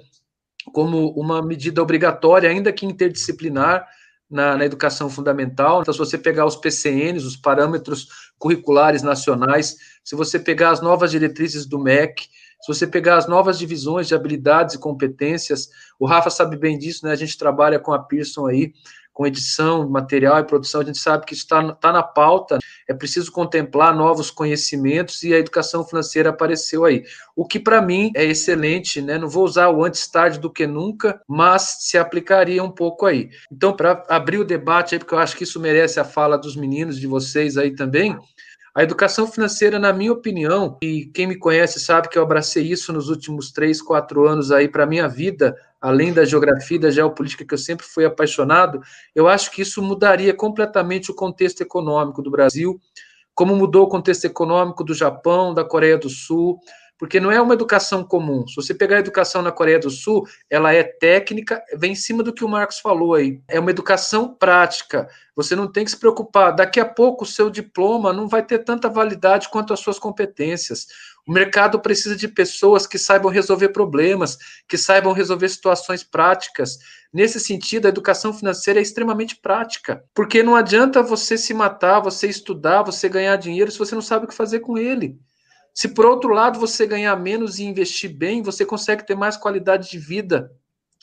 como uma medida obrigatória, ainda que interdisciplinar, na, na, educação fundamental. Então, se você pegar os PCNs, os parâmetros curriculares nacionais, se você pegar as novas diretrizes do MEC, se você pegar as novas divisões de habilidades e competências, o Rafa sabe bem disso, né? A gente trabalha com a Pearson aí, com edição, material e produção, a gente sabe que isso está tá na pauta, é preciso contemplar novos conhecimentos e a educação financeira apareceu aí. O que para mim é excelente, né? Não vou usar o antes tarde do que nunca, mas se aplicaria um pouco aí. Então, para abrir o debate aí, porque eu acho que isso merece a fala dos meninos, de vocês aí também, a educação financeira, na minha opinião, e quem me conhece sabe que eu abracei isso nos últimos três, quatro anos aí para minha vida, além da geografia e da geopolítica que eu sempre fui apaixonado, eu acho que isso mudaria completamente o contexto econômico do Brasil, como mudou o contexto econômico do Japão, da Coreia do Sul, porque não é uma educação comum. Se você pegar a educação na Coreia do Sul, ela é técnica, vem em cima do que o Marcos falou aí. É uma educação prática. Você não tem que se preocupar. Daqui a pouco o seu diploma não vai ter tanta validade quanto as suas competências. O mercado precisa de pessoas que saibam resolver problemas, que saibam resolver situações práticas. Nesse sentido, a educação financeira é extremamente prática, porque não adianta você se matar, você estudar, você ganhar dinheiro se você não sabe o que fazer com ele. Se por outro lado você ganhar menos e investir bem, você consegue ter mais qualidade de vida.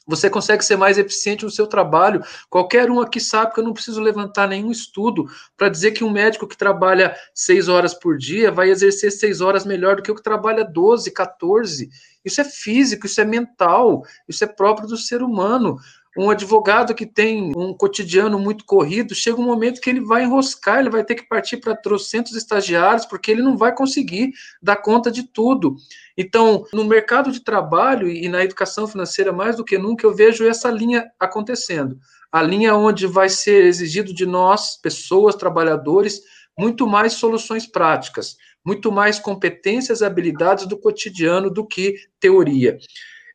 Você consegue ser mais eficiente no seu trabalho. Qualquer um aqui sabe que eu não preciso levantar nenhum estudo para dizer que um médico que trabalha seis horas por dia vai exercer seis horas melhor do que o que trabalha 12, 14. Isso é físico, isso é mental, isso é próprio do ser humano. Um advogado que tem um cotidiano muito corrido, chega um momento que ele vai enroscar, ele vai ter que partir para trocentos estagiários, porque ele não vai conseguir dar conta de tudo. Então, no mercado de trabalho e na educação financeira, mais do que nunca, eu vejo essa linha acontecendo. A linha onde vai ser exigido de nós, pessoas, trabalhadores, muito mais soluções práticas, muito mais competências e habilidades do cotidiano do que teoria.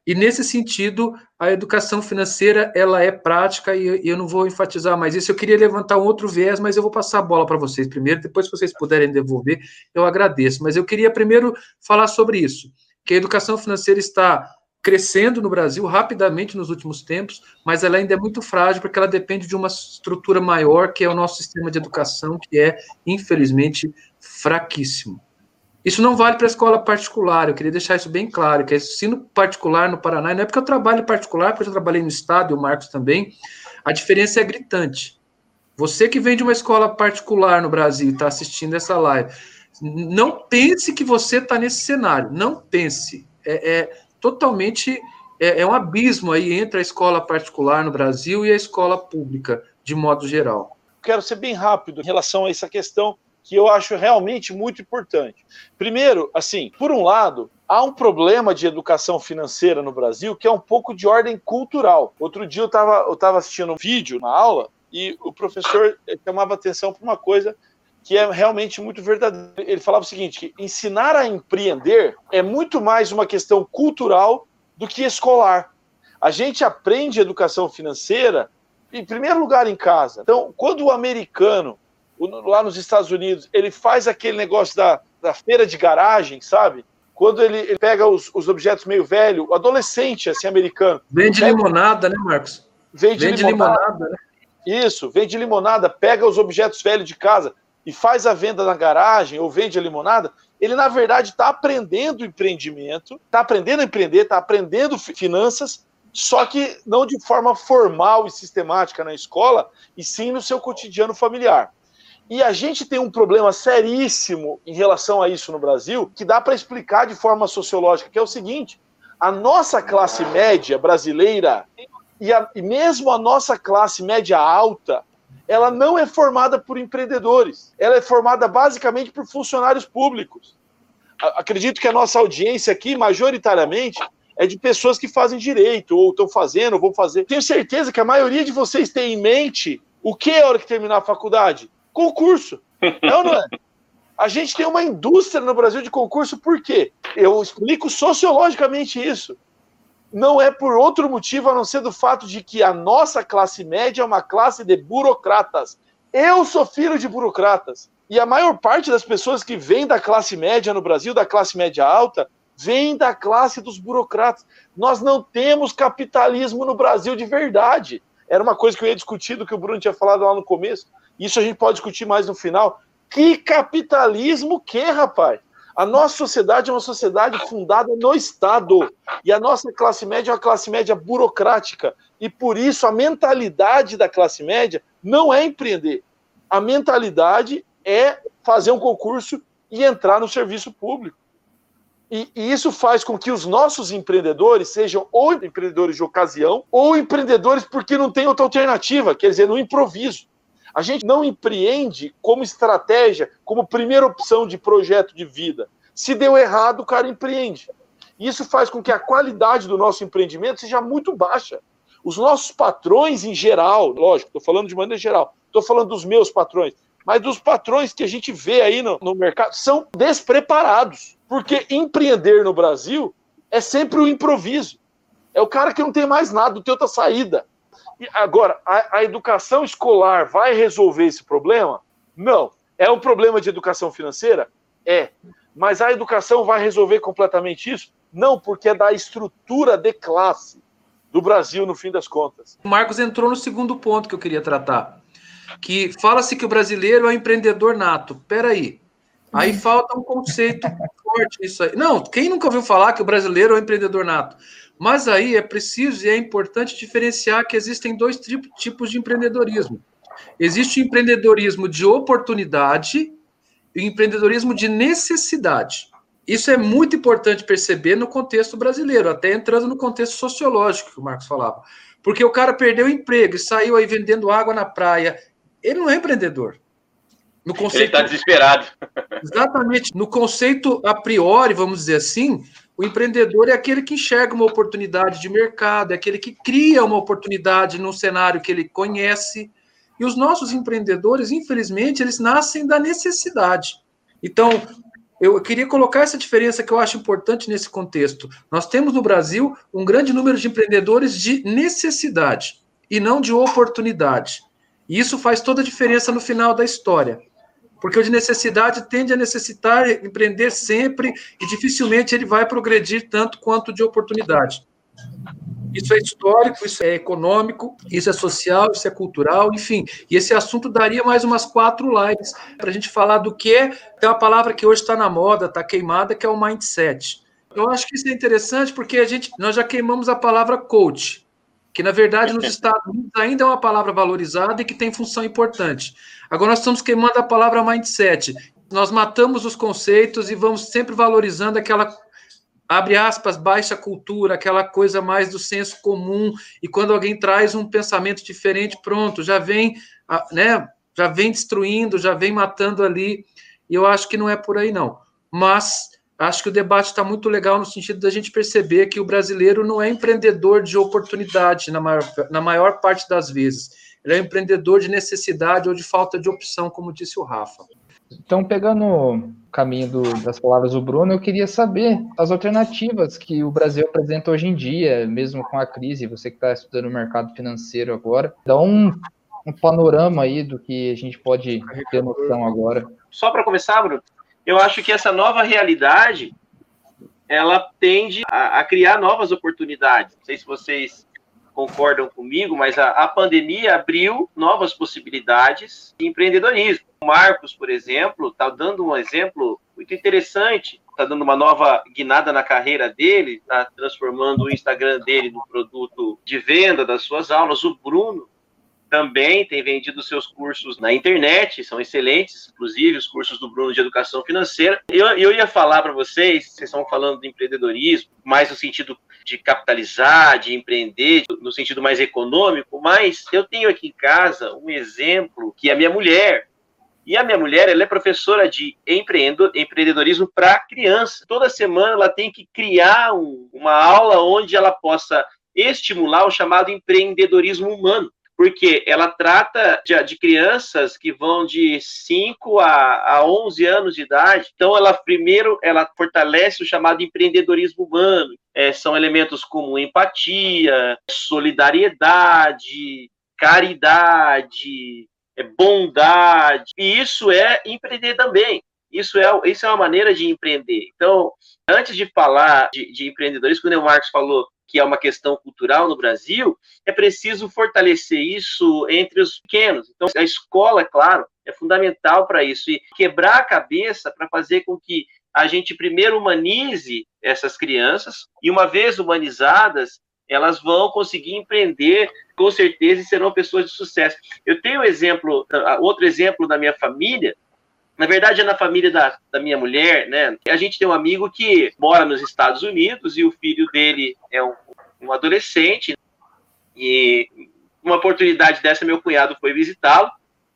E nesse sentido, a educação financeira ela é prática e eu não vou enfatizar mais isso. Eu queria levantar um outro viés, mas eu vou passar a bola para vocês primeiro. Depois, se vocês puderem devolver, eu agradeço. Mas eu queria primeiro falar sobre isso, que a educação financeira está crescendo no Brasil rapidamente nos últimos tempos, mas ela ainda é muito frágil porque ela depende de uma estrutura maior que é o nosso sistema de educação, que é infelizmente fraquíssimo. Isso não vale para a escola particular, eu queria deixar isso bem claro, que ensino particular no Paraná, não é porque eu trabalho particular, porque eu trabalhei no Estado, e o Marcos também, a diferença é gritante. Você que vem de uma escola particular no Brasil e está assistindo essa live, não pense que você está nesse cenário, não pense. É, é totalmente, é, é um abismo aí entre a escola particular no Brasil e a escola pública, de modo geral. Quero ser bem rápido em relação a essa questão que eu acho realmente muito importante. Primeiro, assim, por um lado, há um problema de educação financeira no Brasil que é um pouco de ordem cultural. Outro dia eu estava eu tava assistindo um vídeo, uma aula, e o professor chamava atenção para uma coisa que é realmente muito verdadeiro. Ele falava o seguinte: ensinar a empreender é muito mais uma questão cultural do que escolar. A gente aprende educação financeira, em primeiro lugar, em casa. Então, quando o americano lá nos Estados Unidos, ele faz aquele negócio da, da feira de garagem, sabe? Quando ele, ele pega os, os, objetos meio velho, o adolescente, assim, americano. Vende pega, limonada, né, Marcos? Vende, vende limonada. limonada né? Isso, vende limonada, pega os objetos velhos de casa e faz a venda na garagem ou vende a limonada. Ele, na verdade, está aprendendo empreendimento, está aprendendo a empreender, está aprendendo finanças, só que não de forma formal e sistemática na escola, e sim no seu cotidiano familiar. E a gente tem um problema seríssimo em relação a isso no Brasil, que dá para explicar de forma sociológica, que é o seguinte: a nossa classe média brasileira e, a, e mesmo a nossa classe média alta, ela não é formada por empreendedores. Ela é formada basicamente por funcionários públicos. Acredito que a nossa audiência aqui, majoritariamente, é de pessoas que fazem direito, ou estão fazendo, ou vão fazer. Tenho certeza que a maioria de vocês tem em mente o que é a hora que terminar a faculdade? Concurso. Ou não é? A gente tem uma indústria no Brasil de concurso, por quê? Eu explico sociologicamente isso. Não é por outro motivo a não ser do fato de que a nossa classe média é uma classe de burocratas. Eu sou filho de burocratas. E a maior parte das pessoas que vêm da classe média no Brasil, da classe média alta, vem da classe dos burocratas. Nós não temos capitalismo no Brasil de verdade. Era uma coisa que eu ia discutir do que o Bruno tinha falado lá no começo. Isso a gente pode discutir mais no final. Que capitalismo que, rapaz? A nossa sociedade é uma sociedade fundada no Estado. E a nossa classe média é uma classe média burocrática. E por isso a mentalidade da classe média não é empreender. A mentalidade é fazer um concurso e entrar no serviço público. E, e, isso faz com que os nossos empreendedores sejam ou empreendedores de ocasião ou empreendedores porque não tem outra alternativa, quer dizer, no improviso. A gente não empreende como estratégia, como primeira opção de projeto de vida. Se deu errado, o cara empreende. Isso faz com que a qualidade do nosso empreendimento seja muito baixa. Os nossos patrões em geral, lógico, estou falando de maneira geral, estou falando dos meus patrões, mas dos patrões que a gente vê aí no, no mercado, são despreparados. Porque empreender no Brasil é sempre o improviso. É o cara que não tem mais nada, não tem outra saída. Agora, a, a educação escolar vai resolver esse problema? Não. É um problema de educação financeira? É. Mas a educação vai resolver completamente isso? Não, porque é da estrutura de classe do Brasil, no fim das contas. O Marcos entrou no segundo ponto que eu queria tratar. Que fala-se que o brasileiro é um empreendedor nato. Peraí. Aí falta um conceito forte nisso aí. Não, quem nunca ouviu falar que o brasileiro é um empreendedor nato? Mas aí é preciso e é importante diferenciar que existem dois tipos de empreendedorismo. Existe o empreendedorismo de oportunidade e o empreendedorismo de necessidade. Isso é muito importante perceber no contexto brasileiro, até entrando no contexto sociológico que o Marcos falava. Porque o cara perdeu o emprego e saiu aí vendendo água na praia. Ele não é empreendedor. No conceito... Ele está desesperado. Exatamente. No conceito a priori, vamos dizer assim, o empreendedor é aquele que enxerga uma oportunidade de mercado, é aquele que cria uma oportunidade num cenário que ele conhece. E os nossos empreendedores, infelizmente, eles nascem da necessidade. Então, eu queria colocar essa diferença que eu acho importante nesse contexto. Nós temos no Brasil um grande número de empreendedores de necessidade e não de oportunidade. E isso faz toda a diferença no final da história. Porque o de necessidade tende a necessitar empreender sempre e dificilmente ele vai progredir tanto quanto de oportunidade. Isso é histórico, isso é econômico, isso é social, isso é cultural, enfim. E esse assunto daria mais umas quatro lives para a gente falar do que é. Tem uma palavra que hoje está na moda, está queimada, que é o mindset. Eu acho que isso é interessante porque a gente, nós já queimamos a palavra coach, que na verdade nos Estados Unidos ainda é uma palavra valorizada e que tem função importante. Agora nós estamos queimando a palavra mindset. Nós matamos os conceitos e vamos sempre valorizando aquela abre aspas, baixa cultura, aquela coisa mais do senso comum, e quando alguém traz um pensamento diferente, pronto, já vem, né, já vem destruindo, já vem matando ali, e eu acho que não é por aí não. Mas acho que o debate está muito legal no sentido da gente perceber que o brasileiro não é empreendedor de oportunidade na maior, na maior parte das vezes. Ele é empreendedor de necessidade ou de falta de opção, como disse o Rafa. Então, pegando o caminho do, das palavras do Bruno, eu queria saber as alternativas que o Brasil apresenta hoje em dia, mesmo com a crise, você que está estudando o mercado financeiro agora, dá um, um panorama aí do que a gente pode ter noção agora. Só para começar, Bruno, eu acho que essa nova realidade ela tende a, a criar novas oportunidades. Não sei se vocês concordam comigo, mas a, a pandemia abriu novas possibilidades de empreendedorismo. O Marcos, por exemplo, está dando um exemplo muito interessante, está dando uma nova guinada na carreira dele, está transformando o Instagram dele no produto de venda das suas aulas. O Bruno também tem vendido seus cursos na internet, são excelentes, inclusive os cursos do Bruno de Educação Financeira. Eu, eu ia falar para vocês, vocês estão falando de empreendedorismo, mais no sentido de capitalizar, de empreender, no sentido mais econômico, mas eu tenho aqui em casa um exemplo que a minha mulher, e a minha mulher, ela é professora de empreendedorismo para criança. Toda semana ela tem que criar um, uma aula onde ela possa estimular o chamado empreendedorismo humano porque ela trata de, de, crianças que vão de 5 a, a 11 anos de idade. Então, ela primeiro ela fortalece o chamado empreendedorismo humano. É, são elementos como empatia, solidariedade, caridade, é, bondade. E isso é empreender também. Isso é, isso é uma maneira de empreender. Então, antes de falar de, de empreendedorismo, quando o Marcos falou que é uma questão cultural no Brasil, é preciso fortalecer isso entre os pequenos. Então, a escola, claro, é fundamental para isso e quebrar a cabeça para fazer com que a gente primeiro humanize essas crianças e, uma vez humanizadas, elas vão conseguir empreender com certeza e serão pessoas de sucesso. Eu tenho um exemplo, outro exemplo da minha família, na verdade, é na família da, da minha mulher, né? A gente tem um amigo que mora nos Estados Unidos e o filho dele é um, um adolescente. E uma oportunidade dessa, meu cunhado foi visitá-lo.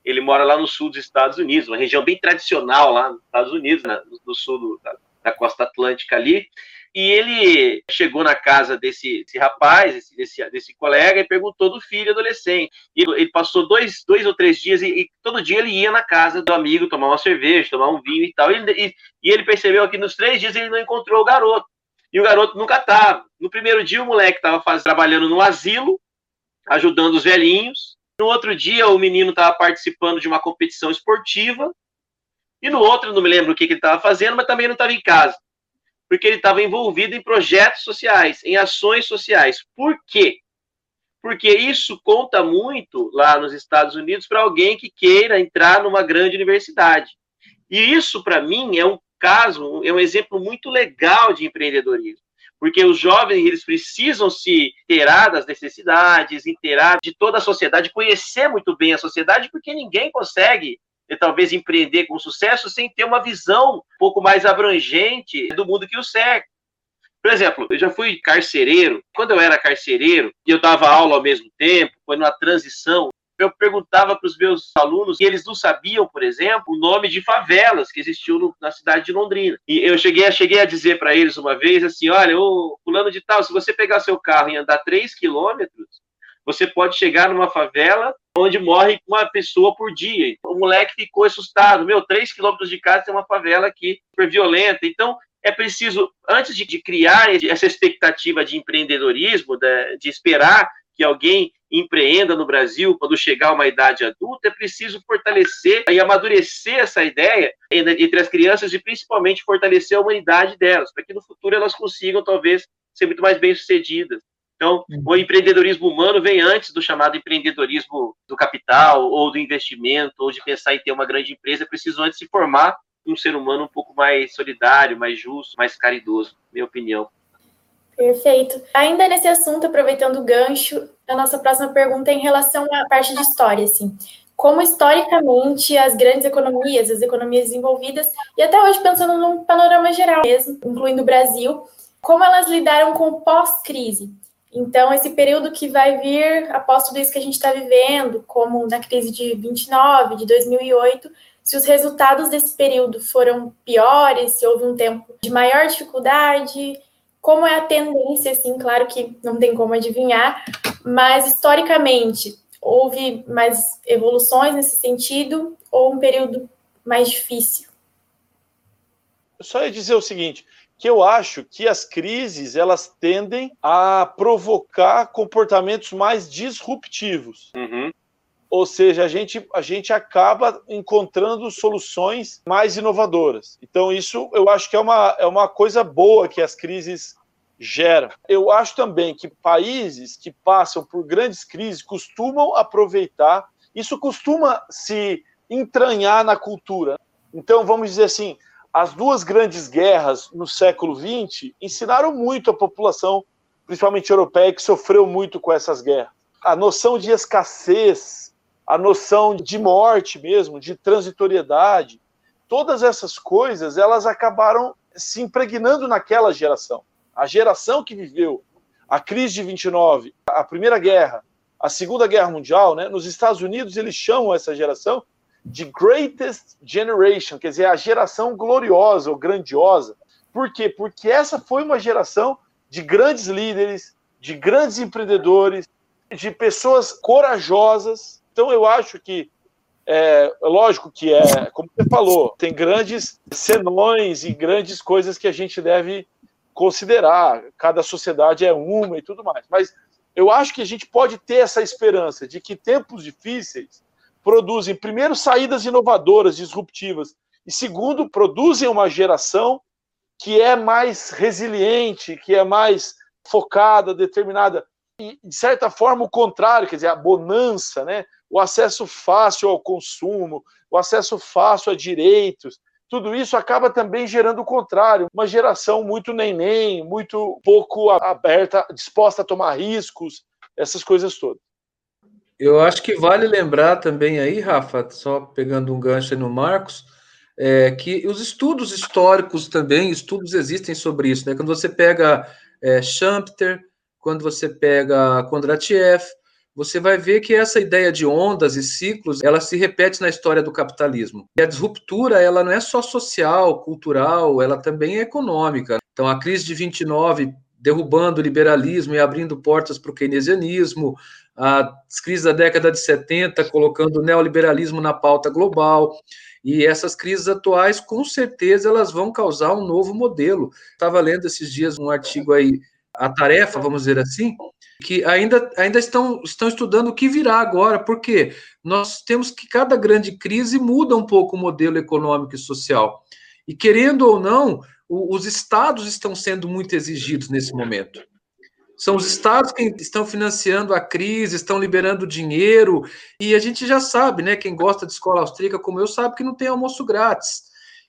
Ele mora lá no sul dos Estados Unidos, uma região bem tradicional lá nos Estados Unidos, né? no sul do, da, da costa atlântica ali. E ele chegou na casa desse, desse rapaz, desse, desse, colega, e perguntou do filho adolescente. E ele passou dois, dois ou três dias e, e, todo dia ele ia na casa do amigo tomar uma cerveja, tomar um vinho e tal. E, e, e ele percebeu que nos três dias ele não encontrou o garoto. E o garoto nunca estava. No primeiro dia, o moleque estava trabalhando no asilo, ajudando os velhinhos. No outro dia, o menino estava participando de uma competição esportiva. E no outro, não me lembro o que, que ele estava fazendo, mas também não estava em casa porque ele estava envolvido em projetos sociais, em ações sociais. Por quê? Porque isso conta muito lá nos Estados Unidos para alguém que queira entrar numa grande universidade. E isso, para mim, é um caso, é um exemplo muito legal de empreendedorismo. Porque os jovens eles precisam se inteirar das necessidades, inteirar de toda a sociedade, conhecer muito bem a sociedade, porque ninguém consegue e talvez empreender com sucesso sem ter uma visão um pouco mais abrangente do mundo que o cerca. Por exemplo, eu já fui carcereiro. Quando eu era carcereiro e eu dava aula ao mesmo tempo, foi numa transição, eu perguntava para os meus alunos e eles não sabiam, por exemplo, o nome de favelas que existiam no, na cidade de Londrina. E eu cheguei, cheguei a dizer para eles uma vez assim: olha, ô fulano de tal, se você pegar seu carro e andar 3 quilômetros, Você pode chegar numa favela onde morre uma pessoa por dia. O moleque ficou assustado. Meu, três quilômetros de casa tem uma favela aqui super violenta. Então, é preciso, antes de, criar essa expectativa de empreendedorismo, de, de esperar que alguém empreenda no Brasil quando chegar a uma idade adulta, é preciso fortalecer e amadurecer essa ideia entre as crianças e principalmente fortalecer a humanidade delas, para que no futuro elas consigam talvez ser muito mais bem-sucedidas. Então, uhum. o empreendedorismo humano vem antes do chamado empreendedorismo do capital ou do investimento ou de pensar em ter uma grande empresa, é preciso antes se formar um ser humano um pouco mais solidário, mais justo, mais caridoso, minha opinião. Perfeito. Ainda nesse assunto, aproveitando o gancho, a nossa próxima pergunta é em relação à parte de história, assim. Como historicamente as grandes economias, as economias desenvolvidas, e até hoje pensando num panorama geral mesmo, incluindo o Brasil, como elas lidaram com o pós-crise? Então, esse período que vai vir após tudo isso que a gente está vivendo, como na crise de 29, de 2008, se os resultados desse período foram piores, se houve um tempo de maior dificuldade, como é a tendência, assim, claro que não tem como adivinhar, mas historicamente houve mais evoluções nesse sentido ou um período mais difícil? Eu só ia dizer o seguinte, que eu acho que as crises elas tendem a provocar comportamentos mais disruptivos. Uhum. Ou seja, a gente, a gente acaba encontrando soluções mais inovadoras. Então, isso eu acho que é uma, é uma coisa boa que as crises geram. Eu acho também que países que passam por grandes crises costumam aproveitar, isso costuma se entranhar na cultura. Então, vamos dizer assim, as duas grandes guerras no século XX ensinaram muito a população, principalmente europeia, que sofreu muito com essas guerras. A noção de escassez a noção de morte mesmo, de transitoriedade, todas essas coisas, elas acabaram se impregnando naquela geração. A geração que viveu a crise de 29, a Primeira Guerra, a Segunda Guerra Mundial, né, nos Estados Unidos eles chamam essa geração de Greatest Generation, quer dizer, a geração gloriosa ou grandiosa. Por quê? Porque essa foi uma geração de grandes líderes, de grandes empreendedores, de pessoas corajosas, então, eu acho que, é, lógico que é, como você falou, tem grandes senões e grandes coisas que a gente deve considerar. Cada sociedade é uma e tudo mais. Mas eu acho que a gente pode ter essa esperança de que tempos difíceis produzem, primeiro, saídas inovadoras, disruptivas, e segundo, produzem uma geração que é mais resiliente, que é mais focada, determinada. E, de certa forma, o contrário, quer dizer, a bonança, né? o acesso fácil ao consumo, o acesso fácil a direitos, tudo isso acaba também gerando o contrário, uma geração muito neném, muito pouco aberta, disposta a tomar riscos, essas coisas todas. Eu acho que vale lembrar também aí, Rafa, só pegando um gancho no Marcos, é, que os estudos históricos também, estudos existem sobre isso, né? Quando você pega é, Schumpeter, quando você pega Kondratiev, você vai ver que essa ideia de ondas e ciclos, ela se repete na história do capitalismo. E a disruptura, ela não é só social, cultural, ela também é econômica. Então, a crise de 29 derrubando o liberalismo e abrindo portas para o keynesianismo, as crises da década de 70 colocando o neoliberalismo na pauta global, e essas crises atuais, com certeza, elas vão causar um novo modelo. Estava lendo esses dias um artigo aí, a tarefa, vamos dizer assim, que ainda, ainda estão, estão estudando o que virá agora, porque nós temos que cada grande crise muda um pouco o modelo econômico e social. E querendo ou não, o, os estados estão sendo muito exigidos nesse momento. São os estados que estão financiando a crise, estão liberando dinheiro, e a gente já sabe, né? Quem gosta de escola austríaca como eu sabe que não tem almoço grátis.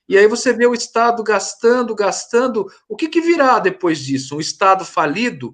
E aí você vê o Estado gastando, gastando. O que, que virá depois disso? Um Estado falido?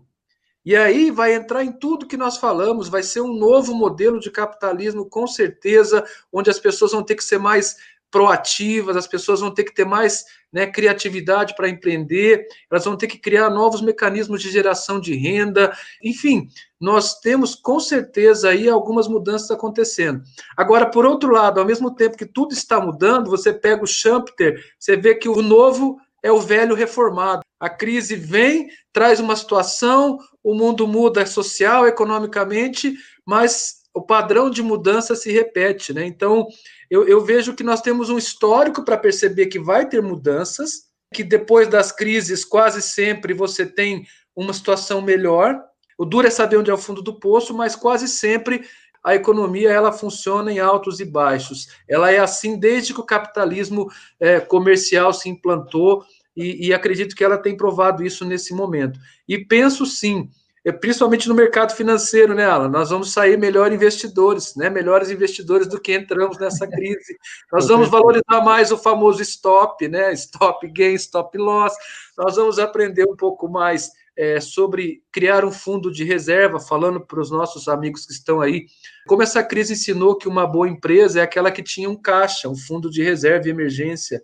E aí vai entrar em tudo que nós falamos, vai ser um novo modelo de capitalismo, com certeza, onde as pessoas vão ter que ser mais proativas, as pessoas vão ter que ter mais né, criatividade para empreender, elas vão ter que criar novos mecanismos de geração de renda, enfim, nós temos com certeza aí algumas mudanças acontecendo. Agora, por outro lado, ao mesmo tempo que tudo está mudando, você pega o Schumpeter, você vê que o novo é o velho reformado. A crise vem, traz uma situação, o mundo muda social, economicamente, mas o padrão de mudança se repete, né? Então, eu, eu vejo que nós temos um histórico para perceber que vai ter mudanças, que depois das crises, quase sempre você tem uma situação melhor. O duro é saber onde é o fundo do poço, mas quase sempre a economia ela funciona em altos e baixos. Ela é assim desde que o capitalismo é, comercial se implantou e, e acredito que ela tem provado isso nesse momento. E penso sim principalmente no mercado financeiro, né, Alan? Nós vamos sair melhor investidores, né? Melhores investidores do que entramos nessa crise. Nós vamos valorizar mais o famoso stop, né? Stop gain, stop loss. Nós vamos aprender um pouco mais é, sobre criar um fundo de reserva, falando para os nossos amigos que estão aí, como essa crise ensinou que uma boa empresa é aquela que tinha um caixa, um fundo de reserva e emergência.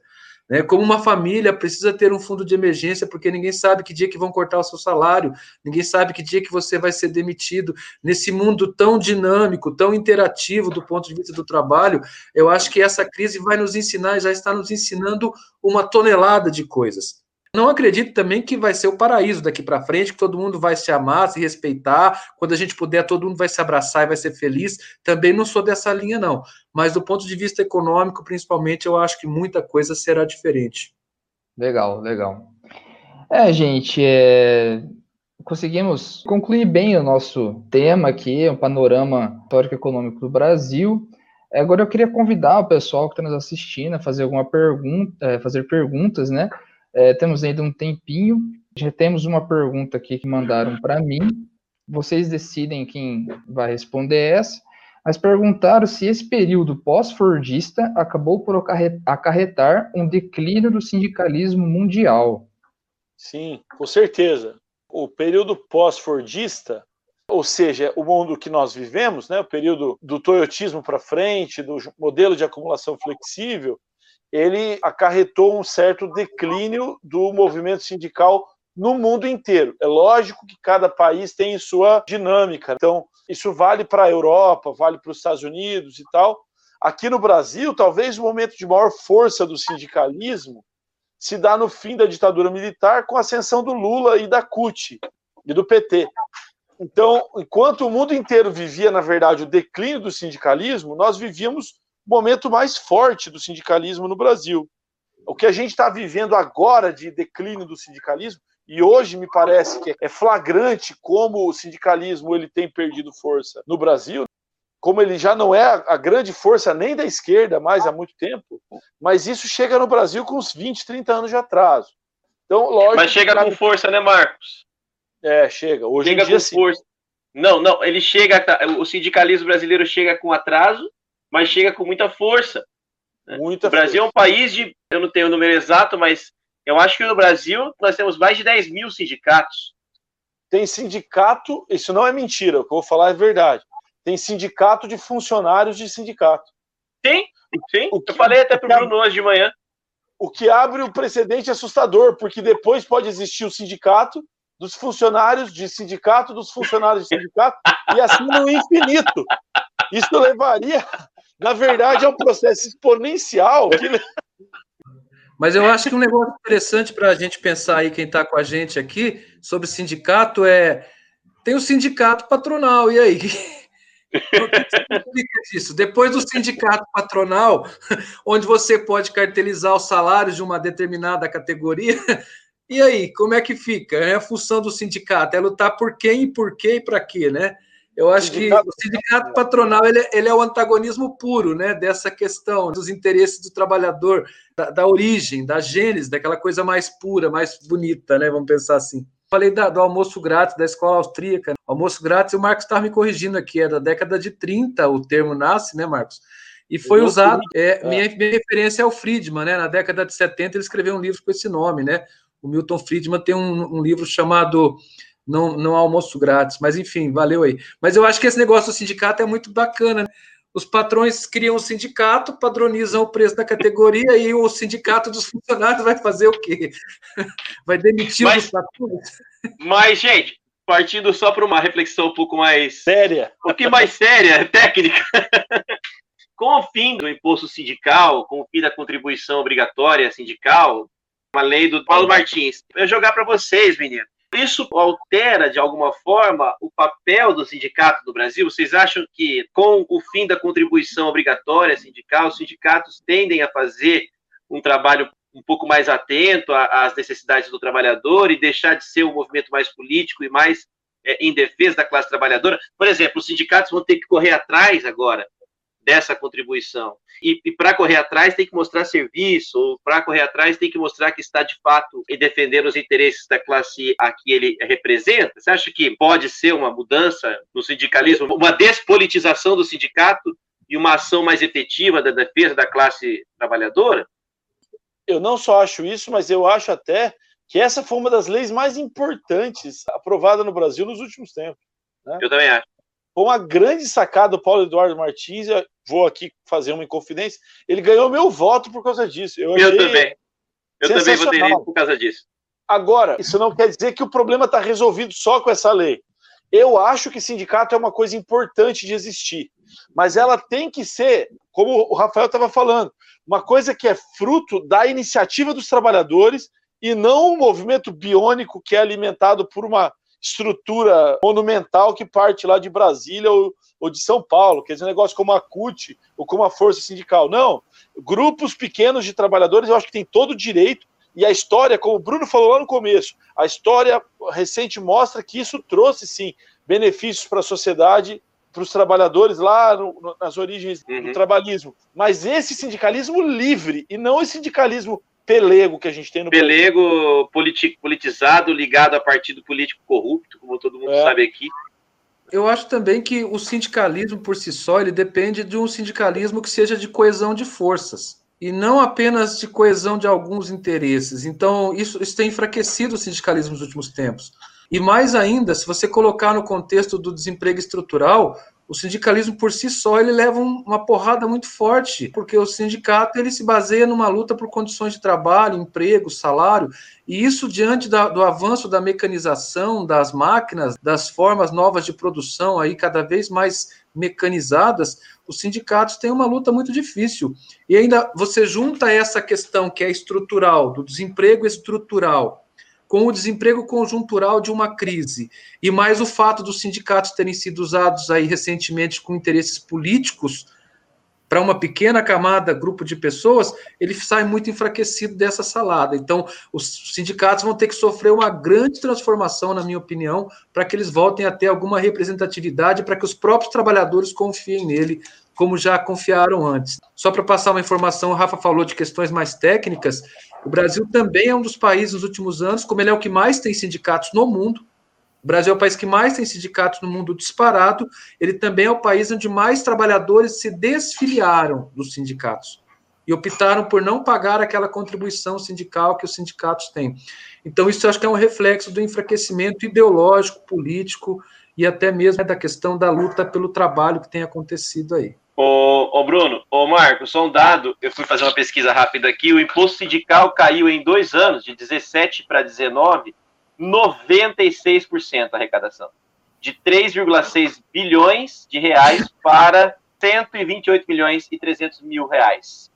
Né? Como uma família precisa ter um fundo de emergência, porque ninguém sabe que dia que vão cortar o seu salário, ninguém sabe que dia que você vai ser demitido. Nesse mundo tão dinâmico, tão interativo do ponto de vista do trabalho, eu acho que essa crise vai nos ensinar, já está nos ensinando uma tonelada de coisas. Não acredito também que vai ser o paraíso daqui para frente, que todo mundo vai se amar, se respeitar. Quando a gente puder, todo mundo vai se abraçar e vai ser feliz. Também não sou dessa linha, não. Mas do ponto de vista econômico, principalmente, eu acho que muita coisa será diferente. Legal, legal. É, gente, é... conseguimos concluir bem o nosso tema aqui, um panorama histórico-econômico do Brasil. Agora eu queria convidar o pessoal que está nos assistindo a fazer alguma pergunta, é, fazer perguntas, né? É, temos ainda um tempinho. Já temos uma pergunta aqui que mandaram para mim. Vocês decidem quem vai responder essa. Mas perguntaram se esse período pós-fordista acabou por acarretar um declínio do sindicalismo mundial. Sim, com certeza. O período pós-fordista, ou seja, o mundo que nós vivemos, né, o período do toyotismo para frente, do modelo de acumulação flexível, ele acarretou um certo declínio do movimento sindical no mundo inteiro. É lógico que cada país tem sua dinâmica. Então, isso vale para a Europa, vale para os Estados Unidos e tal. Aqui no Brasil, talvez o momento de maior força do sindicalismo se dá no fim da ditadura militar com a ascensão do Lula e da CUT e do PT. Então, enquanto o mundo inteiro vivia, na verdade, o declínio do sindicalismo, nós vivíamos momento mais forte do sindicalismo no Brasil. O que a gente está vivendo agora de declínio do sindicalismo, e hoje me parece que é flagrante como o sindicalismo ele tem perdido força no Brasil, como ele já não é a grande força nem da esquerda mais há muito tempo, mas isso chega no Brasil com uns 20, 30 anos de atraso. Então, lógico, mas chega com força, né, Marcos? É, chega. Hoje chega em dia, com sim. força. Não, não, ele chega, o sindicalismo brasileiro chega com atraso, mas chega com muita força. Né? Muita o Brasil força. é um país de, eu não tenho o número exato, mas eu acho que no Brasil nós temos mais de 10 mil sindicatos. Tem sindicato, isso não é mentira, o que eu vou falar é verdade. Tem sindicato de funcionários de sindicato. Sim, sim. O que, eu falei até para o Bruno hoje de manhã. O que abre um precedente assustador, porque depois pode existir o sindicato dos funcionários de sindicato, dos funcionários de sindicato, e assim no infinito. Isso levaria na verdade, é um processo exponencial. Mas eu acho que um negócio interessante para a gente pensar aí, quem está com a gente aqui, sobre sindicato é. Tem o sindicato patronal, e aí? O que significa isso? Depois do sindicato patronal, onde você pode cartelizar os salários de uma determinada categoria, e aí, como é que fica? É a função do sindicato, é lutar por quem, por quê e para quê, né? Eu acho que o sindicato patronal ele, é, ele, é o antagonismo puro, né, dessa questão dos interesses do trabalhador, da, da, origem, da gênese, daquela coisa mais pura, mais bonita, né, vamos pensar assim. Falei da, do almoço grátis da escola austríaca. Almoço grátis, o Marcos estava me corrigindo aqui, é da década de 30 o termo nasce, né, Marcos? E foi usado, é, é. Minha, minha referência é o Friedman, né, na década de 70 ele escreveu um livro com esse nome, né, o Milton Friedman tem um, um livro chamado não, não há almoço grátis, mas enfim, valeu aí. Mas eu acho que esse negócio do sindicato é muito bacana, né? Os patrões criam um sindicato, padronizam o preço da categoria e o sindicato dos funcionários vai fazer o quê? Vai demitir mas, os patrões? Mas, gente, partindo só para uma reflexão um pouco mais séria, um pouquinho mais séria, técnica. com o fim do imposto sindical, com o fim da contribuição obrigatória sindical, uma lei do Paulo Martins. Eu jogar para vocês, menino. Isso altera, de alguma forma, o papel do sindicato no Brasil? Vocês acham que, com o fim da contribuição obrigatória sindical, os sindicatos tendem a fazer um trabalho um pouco mais atento às necessidades do trabalhador e deixar de ser um movimento mais político e mais é, em defesa da classe trabalhadora? Por exemplo, os sindicatos vão ter que correr atrás agora dessa contribuição. E, e para correr atrás tem que mostrar serviço, ou para correr atrás tem que mostrar que está de fato em defender os interesses da classe a que ele representa. Você acha que pode ser uma mudança no sindicalismo, uma despolitização do sindicato e uma ação mais efetiva da defesa da classe trabalhadora? Eu não só acho isso, mas eu acho até que essa foi uma das leis mais importantes aprovada no Brasil nos últimos tempos. Né? Eu também acho. Foi uma grande sacada do Paulo Eduardo Martins. Vou aqui fazer uma inconfidência. Ele ganhou meu voto por causa disso. Eu, eu também. Eu também votaria por causa disso. Agora, isso não quer dizer que o problema está resolvido só com essa lei. Eu acho que sindicato é uma coisa importante de existir, mas ela tem que ser, como o Rafael estava falando, uma coisa que é fruto da iniciativa dos trabalhadores e não um movimento biônico que é alimentado por uma estrutura monumental que parte lá de Brasília ou, ou de São Paulo, quer dizer, um negócio como a CUT ou como a Força Sindical. Não, grupos pequenos de trabalhadores eu acho que tem todo o direito e a história, como o Bruno falou lá no começo, a história recente mostra que isso trouxe sim benefícios para a sociedade, para os trabalhadores lá no, no, nas origens uhum. do trabalhismo. Mas esse sindicalismo livre e não esse sindicalismo pelego que a gente tem no pelego politizado ligado a partido político corrupto, como todo mundo é. sabe aqui. Eu acho também que o sindicalismo por si só ele depende de um sindicalismo que seja de coesão de forças e não apenas de coesão de alguns interesses. Então isso, isso tem enfraquecido o sindicalismo nos últimos tempos. E mais ainda, se você colocar no contexto do desemprego estrutural, o sindicalismo por si só ele leva uma porrada muito forte, porque o sindicato ele se baseia numa luta por condições de trabalho, emprego, salário, e isso diante da, do avanço da mecanização das máquinas, das formas novas de produção aí cada vez mais mecanizadas, os sindicatos têm uma luta muito difícil. E ainda você junta essa questão que é estrutural, do desemprego estrutural, com o desemprego conjuntural de uma crise e mais o fato dos sindicatos terem sido usados aí recentemente com interesses políticos para uma pequena camada, grupo de pessoas, ele sai muito enfraquecido dessa salada. Então, os sindicatos vão ter que sofrer uma grande transformação, na minha opinião, para que eles voltem a ter alguma representatividade, para que os próprios trabalhadores confiem nele, como já confiaram antes. Só para passar uma informação, o Rafa falou de questões mais técnicas. O Brasil também é um dos países nos últimos anos, como ele é o que mais tem sindicatos no mundo. O Brasil é o país que mais tem sindicatos no mundo disparado. Ele também é o país onde mais trabalhadores se desfiliaram dos sindicatos e optaram por não pagar aquela contribuição sindical que os sindicatos têm. Então, isso acho que é um reflexo do enfraquecimento ideológico, político e até mesmo da questão da luta pelo trabalho que tem acontecido aí. Ô, ô, Bruno, ô Marco, só um dado, eu fui fazer uma pesquisa rápida aqui, o imposto sindical caiu em dois anos, de 17 para 19, 96% a arrecadação. De 3,6 bilhões de reais para 128 milhões e 300 mil reais.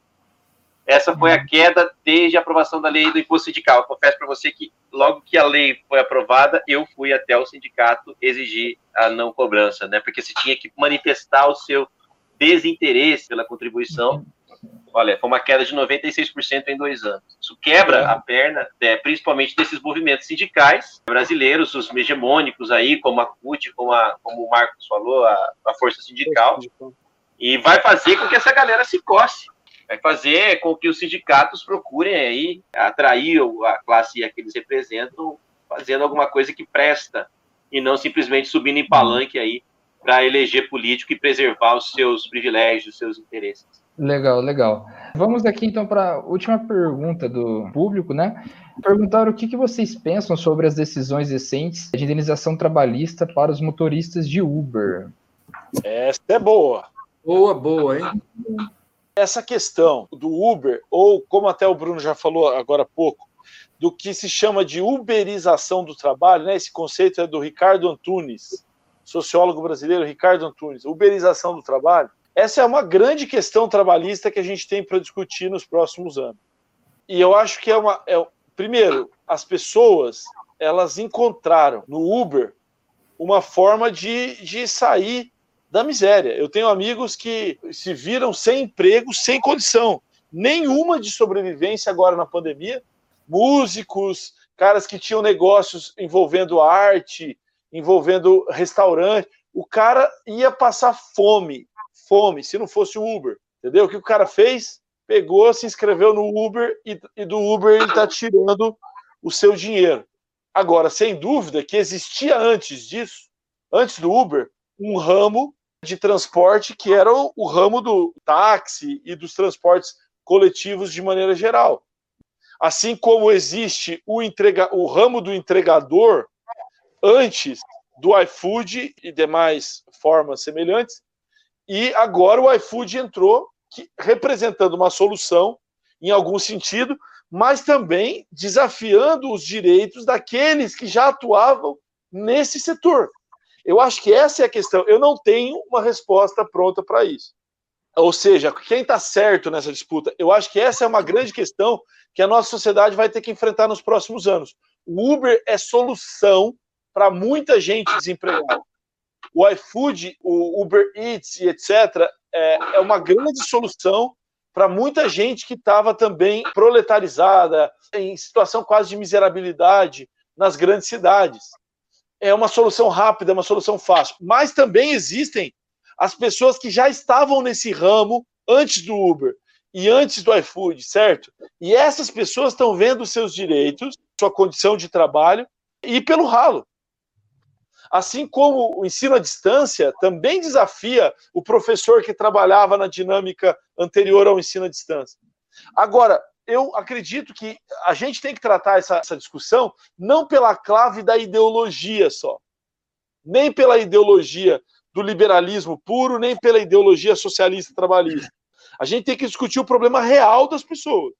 Essa foi a queda desde a aprovação da lei do imposto sindical. Confesso para você que logo que a lei foi aprovada, eu fui até o sindicato exigir a não cobrança, né? Porque se tinha que manifestar o seu desinteresse pela contribuição. Olha, foi uma queda de 96% em dois anos. Isso quebra a perna, é, principalmente desses movimentos sindicais brasileiros, os hegemônicos aí, como a CUT, como, a, como o Marcos falou, a, a Força Sindical, e vai fazer com que essa galera se coce. Vai fazer com que os sindicatos procurem aí atrair a classe a que eles representam, fazendo alguma coisa que presta, e não simplesmente subindo em palanque aí para eleger político e preservar os seus privilégios, os seus interesses. Legal, legal. Vamos aqui então para a última pergunta do público, né? Perguntaram o que, que vocês pensam sobre as decisões recentes de indenização trabalhista para os motoristas de Uber. Essa é boa. Boa, boa, hein? Essa questão do Uber, ou como até o Bruno já falou agora há pouco, do que se chama de uberização do trabalho, né? Esse conceito é do Ricardo Antunes, sociólogo brasileiro Ricardo Antunes, uberização do trabalho, essa é uma grande questão trabalhista que a gente tem para discutir nos próximos anos. E eu acho que é uma. É, Primeiro, as pessoas elas encontraram no Uber uma forma de, de sair da miséria. Eu tenho amigos que se viram sem emprego, sem condição nenhuma de sobrevivência agora na pandemia. Músicos, caras que tinham negócios envolvendo arte, envolvendo restaurante. O cara ia passar fome, fome, se não fosse o Uber. Entendeu? O que o cara fez? Pegou, se inscreveu no Uber e, e do Uber ele está tirando o seu dinheiro. Agora, sem dúvida que existia antes disso, antes do Uber, um ramo de transporte que era o, o ramo do táxi e dos transportes coletivos de maneira geral. Assim como existe o, entrega, o ramo do entregador antes do iFood e demais formas semelhantes, e agora o iFood entrou que, representando uma solução em algum sentido, mas também desafiando os direitos daqueles que já atuavam nesse setor. Eu acho que essa é a questão. Eu não tenho uma resposta pronta para isso. Ou seja, quem está certo nessa disputa? Eu acho que essa é uma grande questão que a nossa sociedade vai ter que enfrentar nos próximos anos. O Uber é solução para muita gente desempregada. O iFood, o Uber Eats e etc. é, é uma grande solução para muita gente que estava também proletarizada, em situação quase de miserabilidade nas grandes cidades. É uma solução rápida, é uma solução fácil. Mas também existem as pessoas que já estavam nesse ramo antes do Uber e antes do iFood, certo? E essas pessoas estão vendo seus direitos, sua condição de trabalho e pelo ralo. Assim como o ensino à distância também desafia o professor que trabalhava na dinâmica anterior ao ensino à distância. Agora, eu acredito que a gente tem que tratar essa, essa discussão não pela clave da ideologia só, nem pela ideologia do liberalismo puro, nem pela ideologia socialista trabalhista. A gente tem que discutir o problema real das pessoas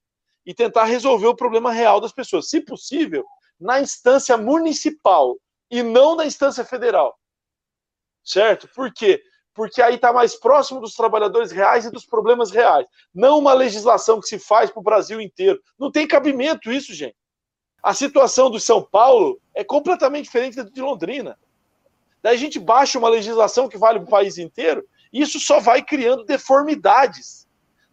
e tentar resolver o problema real das pessoas, se possível, na instância municipal e não na instância federal. Certo? Por quê? Porque aí está mais próximo dos trabalhadores reais e dos problemas reais. Não uma legislação que se faz para o Brasil inteiro. Não tem cabimento isso, gente. A situação do São Paulo é completamente diferente da de Londrina. Daí a gente baixa uma legislação que vale para o país inteiro, e isso só vai criando deformidades.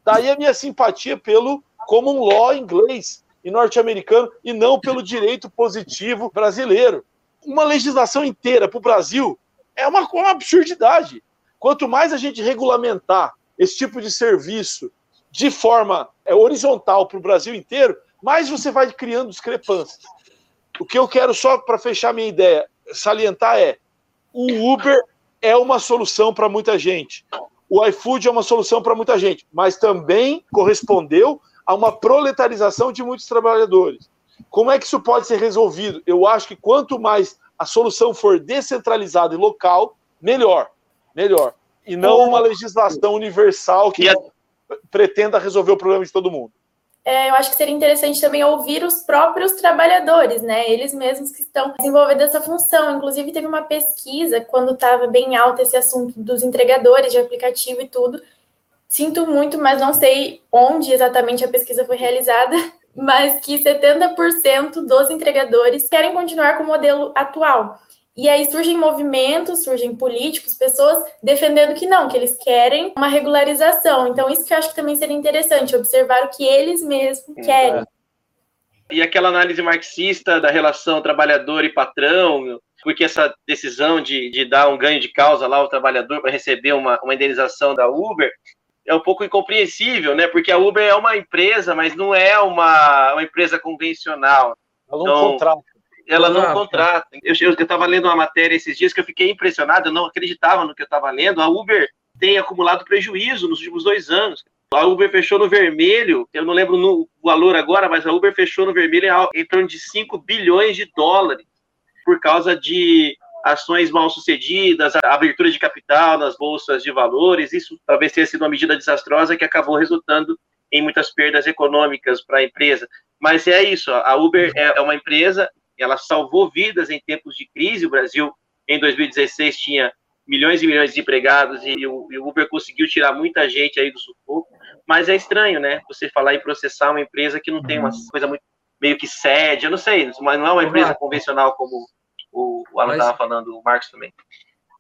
Daí a minha simpatia pelo common law inglês e norte-americano, e não pelo direito positivo brasileiro uma legislação inteira para o Brasil é uma, uma absurdidade. Quanto mais a gente regulamentar esse tipo de serviço de forma é, horizontal para o Brasil inteiro, mais você vai criando discrepâncias. O que eu quero só para fechar minha ideia salientar é: o Uber é uma solução para muita gente, o iFood é uma solução para muita gente, mas também correspondeu a uma proletarização de muitos trabalhadores. Como é que isso pode ser resolvido? Eu acho que quanto mais a solução for descentralizada e local, melhor. Melhor. E não uma legislação universal que pretenda resolver o problema de todo mundo. É, eu acho que seria interessante também ouvir os próprios trabalhadores, né? Eles mesmos que estão desenvolvendo essa função. Inclusive, teve uma pesquisa quando estava bem alto esse assunto dos entregadores de aplicativo e tudo. Sinto muito, mas não sei onde exatamente a pesquisa foi realizada, mas que 70% dos entregadores querem continuar com o modelo atual. E aí surgem movimentos, surgem políticos, pessoas defendendo que não, que eles querem uma regularização. Então, isso que eu acho que também seria interessante, observar o que eles mesmos querem. E aquela análise marxista da relação trabalhador e patrão, porque essa decisão de, de dar um ganho de causa lá ao trabalhador para receber uma, uma indenização da Uber é um pouco incompreensível, né? Porque a Uber é uma empresa, mas não é uma, uma empresa convencional. Ela não então, contrata. Ela não contrata. Eu estava lendo uma matéria esses dias que eu fiquei impressionado, eu não acreditava no que eu estava lendo. A Uber tem acumulado prejuízo nos últimos dois anos. A Uber fechou no vermelho, eu não lembro o valor agora, mas a Uber fechou no vermelho em torno de 5 bilhões de dólares por causa de ações mal sucedidas, a abertura de capital nas bolsas de valores, isso talvez tenha sido uma medida desastrosa que acabou resultando em muitas perdas econômicas para a empresa. Mas é isso, a Uber é uma empresa, ela salvou vidas em tempos de crise. O Brasil, em 2016, tinha milhões e milhões de empregados e o, Uber conseguiu tirar muita gente aí do sufoco. Mas é estranho, né? Você falar em processar uma empresa que não tem uma coisa muito meio que sede, eu não sei, mas não é uma empresa convencional como o, o Alan estava falando, o Marcos também.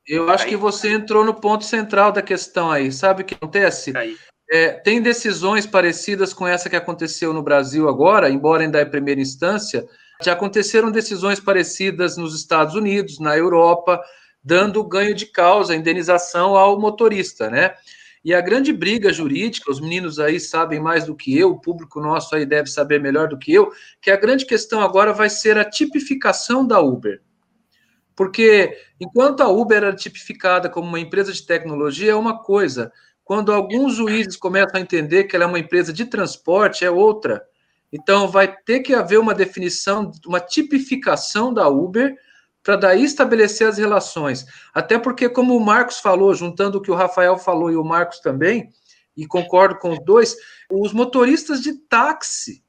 Eu acho aí. que você entrou no ponto central da questão aí. Sabe o que acontece? É, tem decisões parecidas com essa que aconteceu no Brasil agora, embora ainda é primeira instância. Já aconteceram decisões parecidas nos Estados Unidos, na Europa, dando ganho de causa, indenização ao motorista, né? E a grande briga jurídica, os meninos aí sabem mais do que eu, o público nosso aí deve saber melhor do que eu, que a grande questão agora vai ser a tipificação da Uber. Porque enquanto a Uber era tipificada como uma empresa de tecnologia, é uma coisa. Quando alguns juízes começam a entender que ela é uma empresa de transporte, é outra. Então, vai ter que haver uma definição, uma tipificação da Uber para daí estabelecer as relações. Até porque, como o Marcos falou, juntando o que o Rafael falou e o Marcos também, e concordo com os dois, os motoristas de táxi,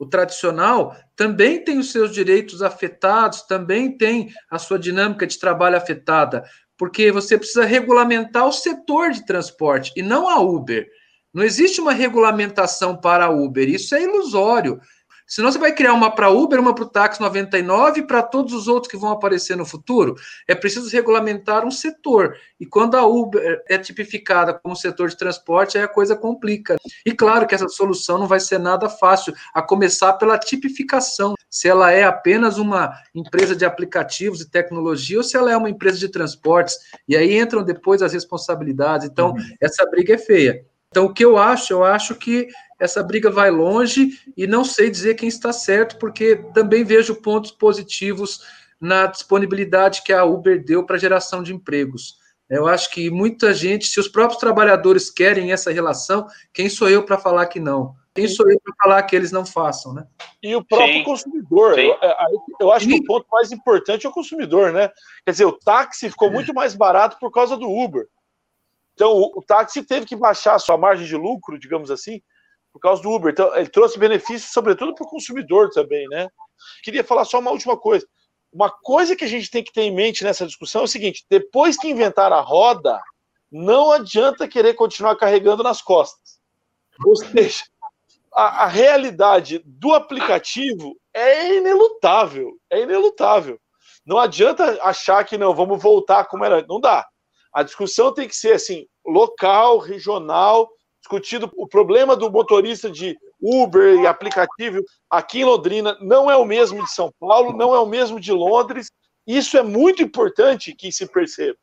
o tradicional, também tem os seus direitos afetados, também tem a sua dinâmica de trabalho afetada, porque você precisa regulamentar o setor de transporte e não a Uber. Não existe uma regulamentação para a Uber, isso é ilusório. Senão você vai criar uma para Uber, uma para o táxi 99 e para todos os outros que vão aparecer no futuro. É preciso regulamentar um setor. E quando a Uber é tipificada como setor de transporte, aí a coisa complica. E claro que essa solução não vai ser nada fácil, a começar pela tipificação. Se ela é apenas uma empresa de aplicativos e tecnologia ou se ela é uma empresa de transportes. E aí entram depois as responsabilidades. Então, uhum. essa briga é feia. Então, o que eu acho? Eu acho que essa briga vai longe e não sei dizer quem está certo, porque também vejo pontos positivos na disponibilidade que a Uber deu para geração de empregos. Eu acho que muita gente, se os próprios trabalhadores querem essa relação, quem sou eu para falar que não? Quem sou eu para falar que eles não façam, né? E o próprio Sim. consumidor. Eu, é, eu, acho que o ponto mais importante é o consumidor, né? Quer dizer, o táxi ficou muito mais barato por causa do Uber. Então, o, o táxi teve que baixar a sua margem de lucro, digamos assim, por causa do Uber. Então, ele trouxe benefícios, sobretudo para o consumidor também, né? Queria falar só uma última coisa. Uma coisa que a gente tem que ter em mente nessa discussão é o seguinte: depois que inventar a roda, não adianta querer continuar carregando nas costas. Ou seja, a, a realidade do aplicativo é inelutável. É inelutável. Não adianta achar que não, vamos voltar como era. Não dá. A discussão tem que ser assim, local, regional, discutido o problema do motorista de Uber e aplicativo aqui em Londrina não é o mesmo de São Paulo, não é o mesmo de Londres. Isso é muito importante que se perceba.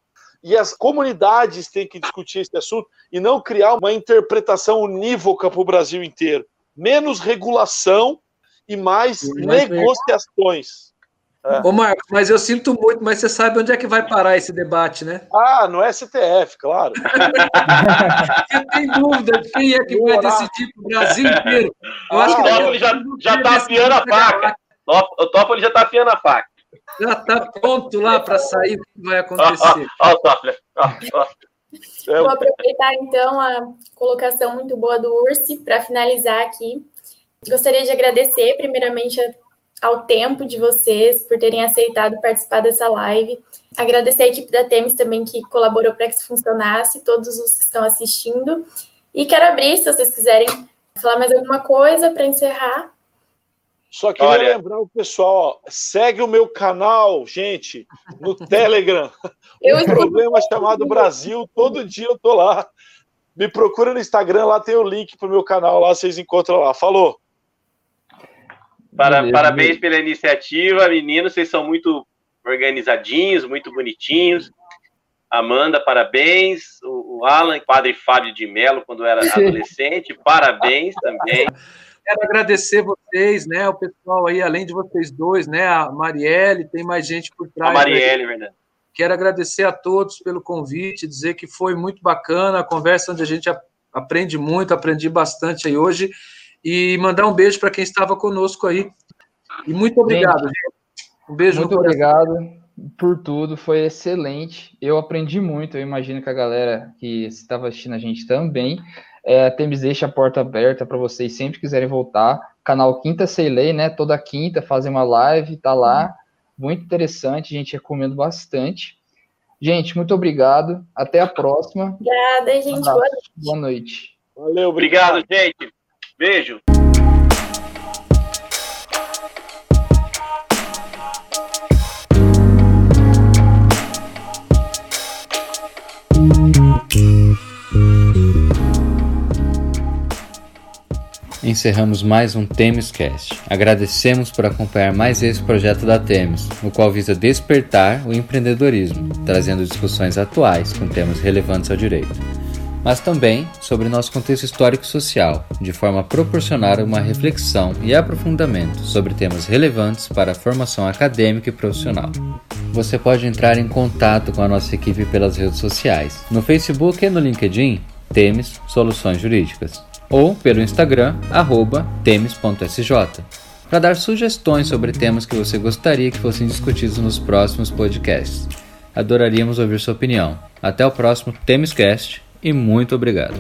E as comunidades têm que discutir esse assunto e não criar uma interpretação unívoca para o Brasil inteiro. Menos regulação e mais negociações. É. Ô, Marcos, mas eu sinto muito, mas você sabe onde é que vai parar esse debate, né? Ah, no STF, claro. você tem dúvida de quem é que vai decidir para o Brasil inteiro? Eu acho o que Toffoli já, já tá afiando a faca. O Toffoli já tá afiando a faca. Já tá pronto lá para sair o que vai acontecer. Ó, o Toffoli. Vou aproveitar então a colocação muito boa do Ursi para finalizar aqui. Gostaria de agradecer, primeiramente, a ao tempo de vocês por terem aceitado participar dessa live. Agradecer a equipe da Temis também que colaborou para que isso funcionasse, todos os que estão assistindo. E quero abrir, se vocês quiserem falar mais alguma coisa para encerrar. Só queria Olha. lembrar o pessoal, ó, segue o meu canal, gente, no Telegram. Eu um problema chamado Brasil, todo dia eu tô lá. Me procura no Instagram, lá tem o link pro meu canal, lá vocês encontram lá. Falou. Para, Beleza, parabéns pela iniciativa, meninos. Vocês são muito organizadinhos, muito bonitinhos. Amanda, parabéns. O, o Alan, padre Fábio de Mello, quando era adolescente, parabéns também. Quero agradecer vocês, né? O pessoal aí, além de vocês dois, né? A Marielle, tem mais gente por trás. A Marielle, verdade. Quero agradecer a todos pelo convite, dizer que foi muito bacana a conversa onde a gente aprende muito, aprendi bastante aí hoje e mandar um beijo para quem estava conosco aí. E muito obrigado, gente. gente. Um beijo. Muito obrigado por tudo, foi excelente. Eu aprendi muito, eu imagino que a galera que estava assistindo a gente também. É, Temes deixa a porta aberta para vocês sempre quiserem voltar. Canal Quinta Sei Lei, né? Toda quinta fazer uma live, tá lá. Muito interessante, a gente recomendo bastante. Gente, muito obrigado. Até a próxima. Obrigada, gente. Boa noite. Boa noite. Valeu, obrigado, obrigado gente. Beijo! encerramos mais um Temescast. Agradecemos por acompanhar mais esse projeto da Temes, no qual visa despertar o empreendedorismo, trazendo discussões atuais com temas relevantes ao direito mas também sobre nosso contexto histórico e social, de forma a proporcionar uma reflexão e aprofundamento sobre temas relevantes para a formação acadêmica e profissional. Você pode entrar em contato com a nossa equipe pelas redes sociais, no Facebook e no LinkedIn, Temes Soluções Jurídicas ou pelo Instagram, temes.sj, para dar sugestões sobre temas que você gostaria que fossem discutidos nos próximos podcasts. Adoraríamos ouvir sua opinião. Até o próximo Temescast e muito obrigado.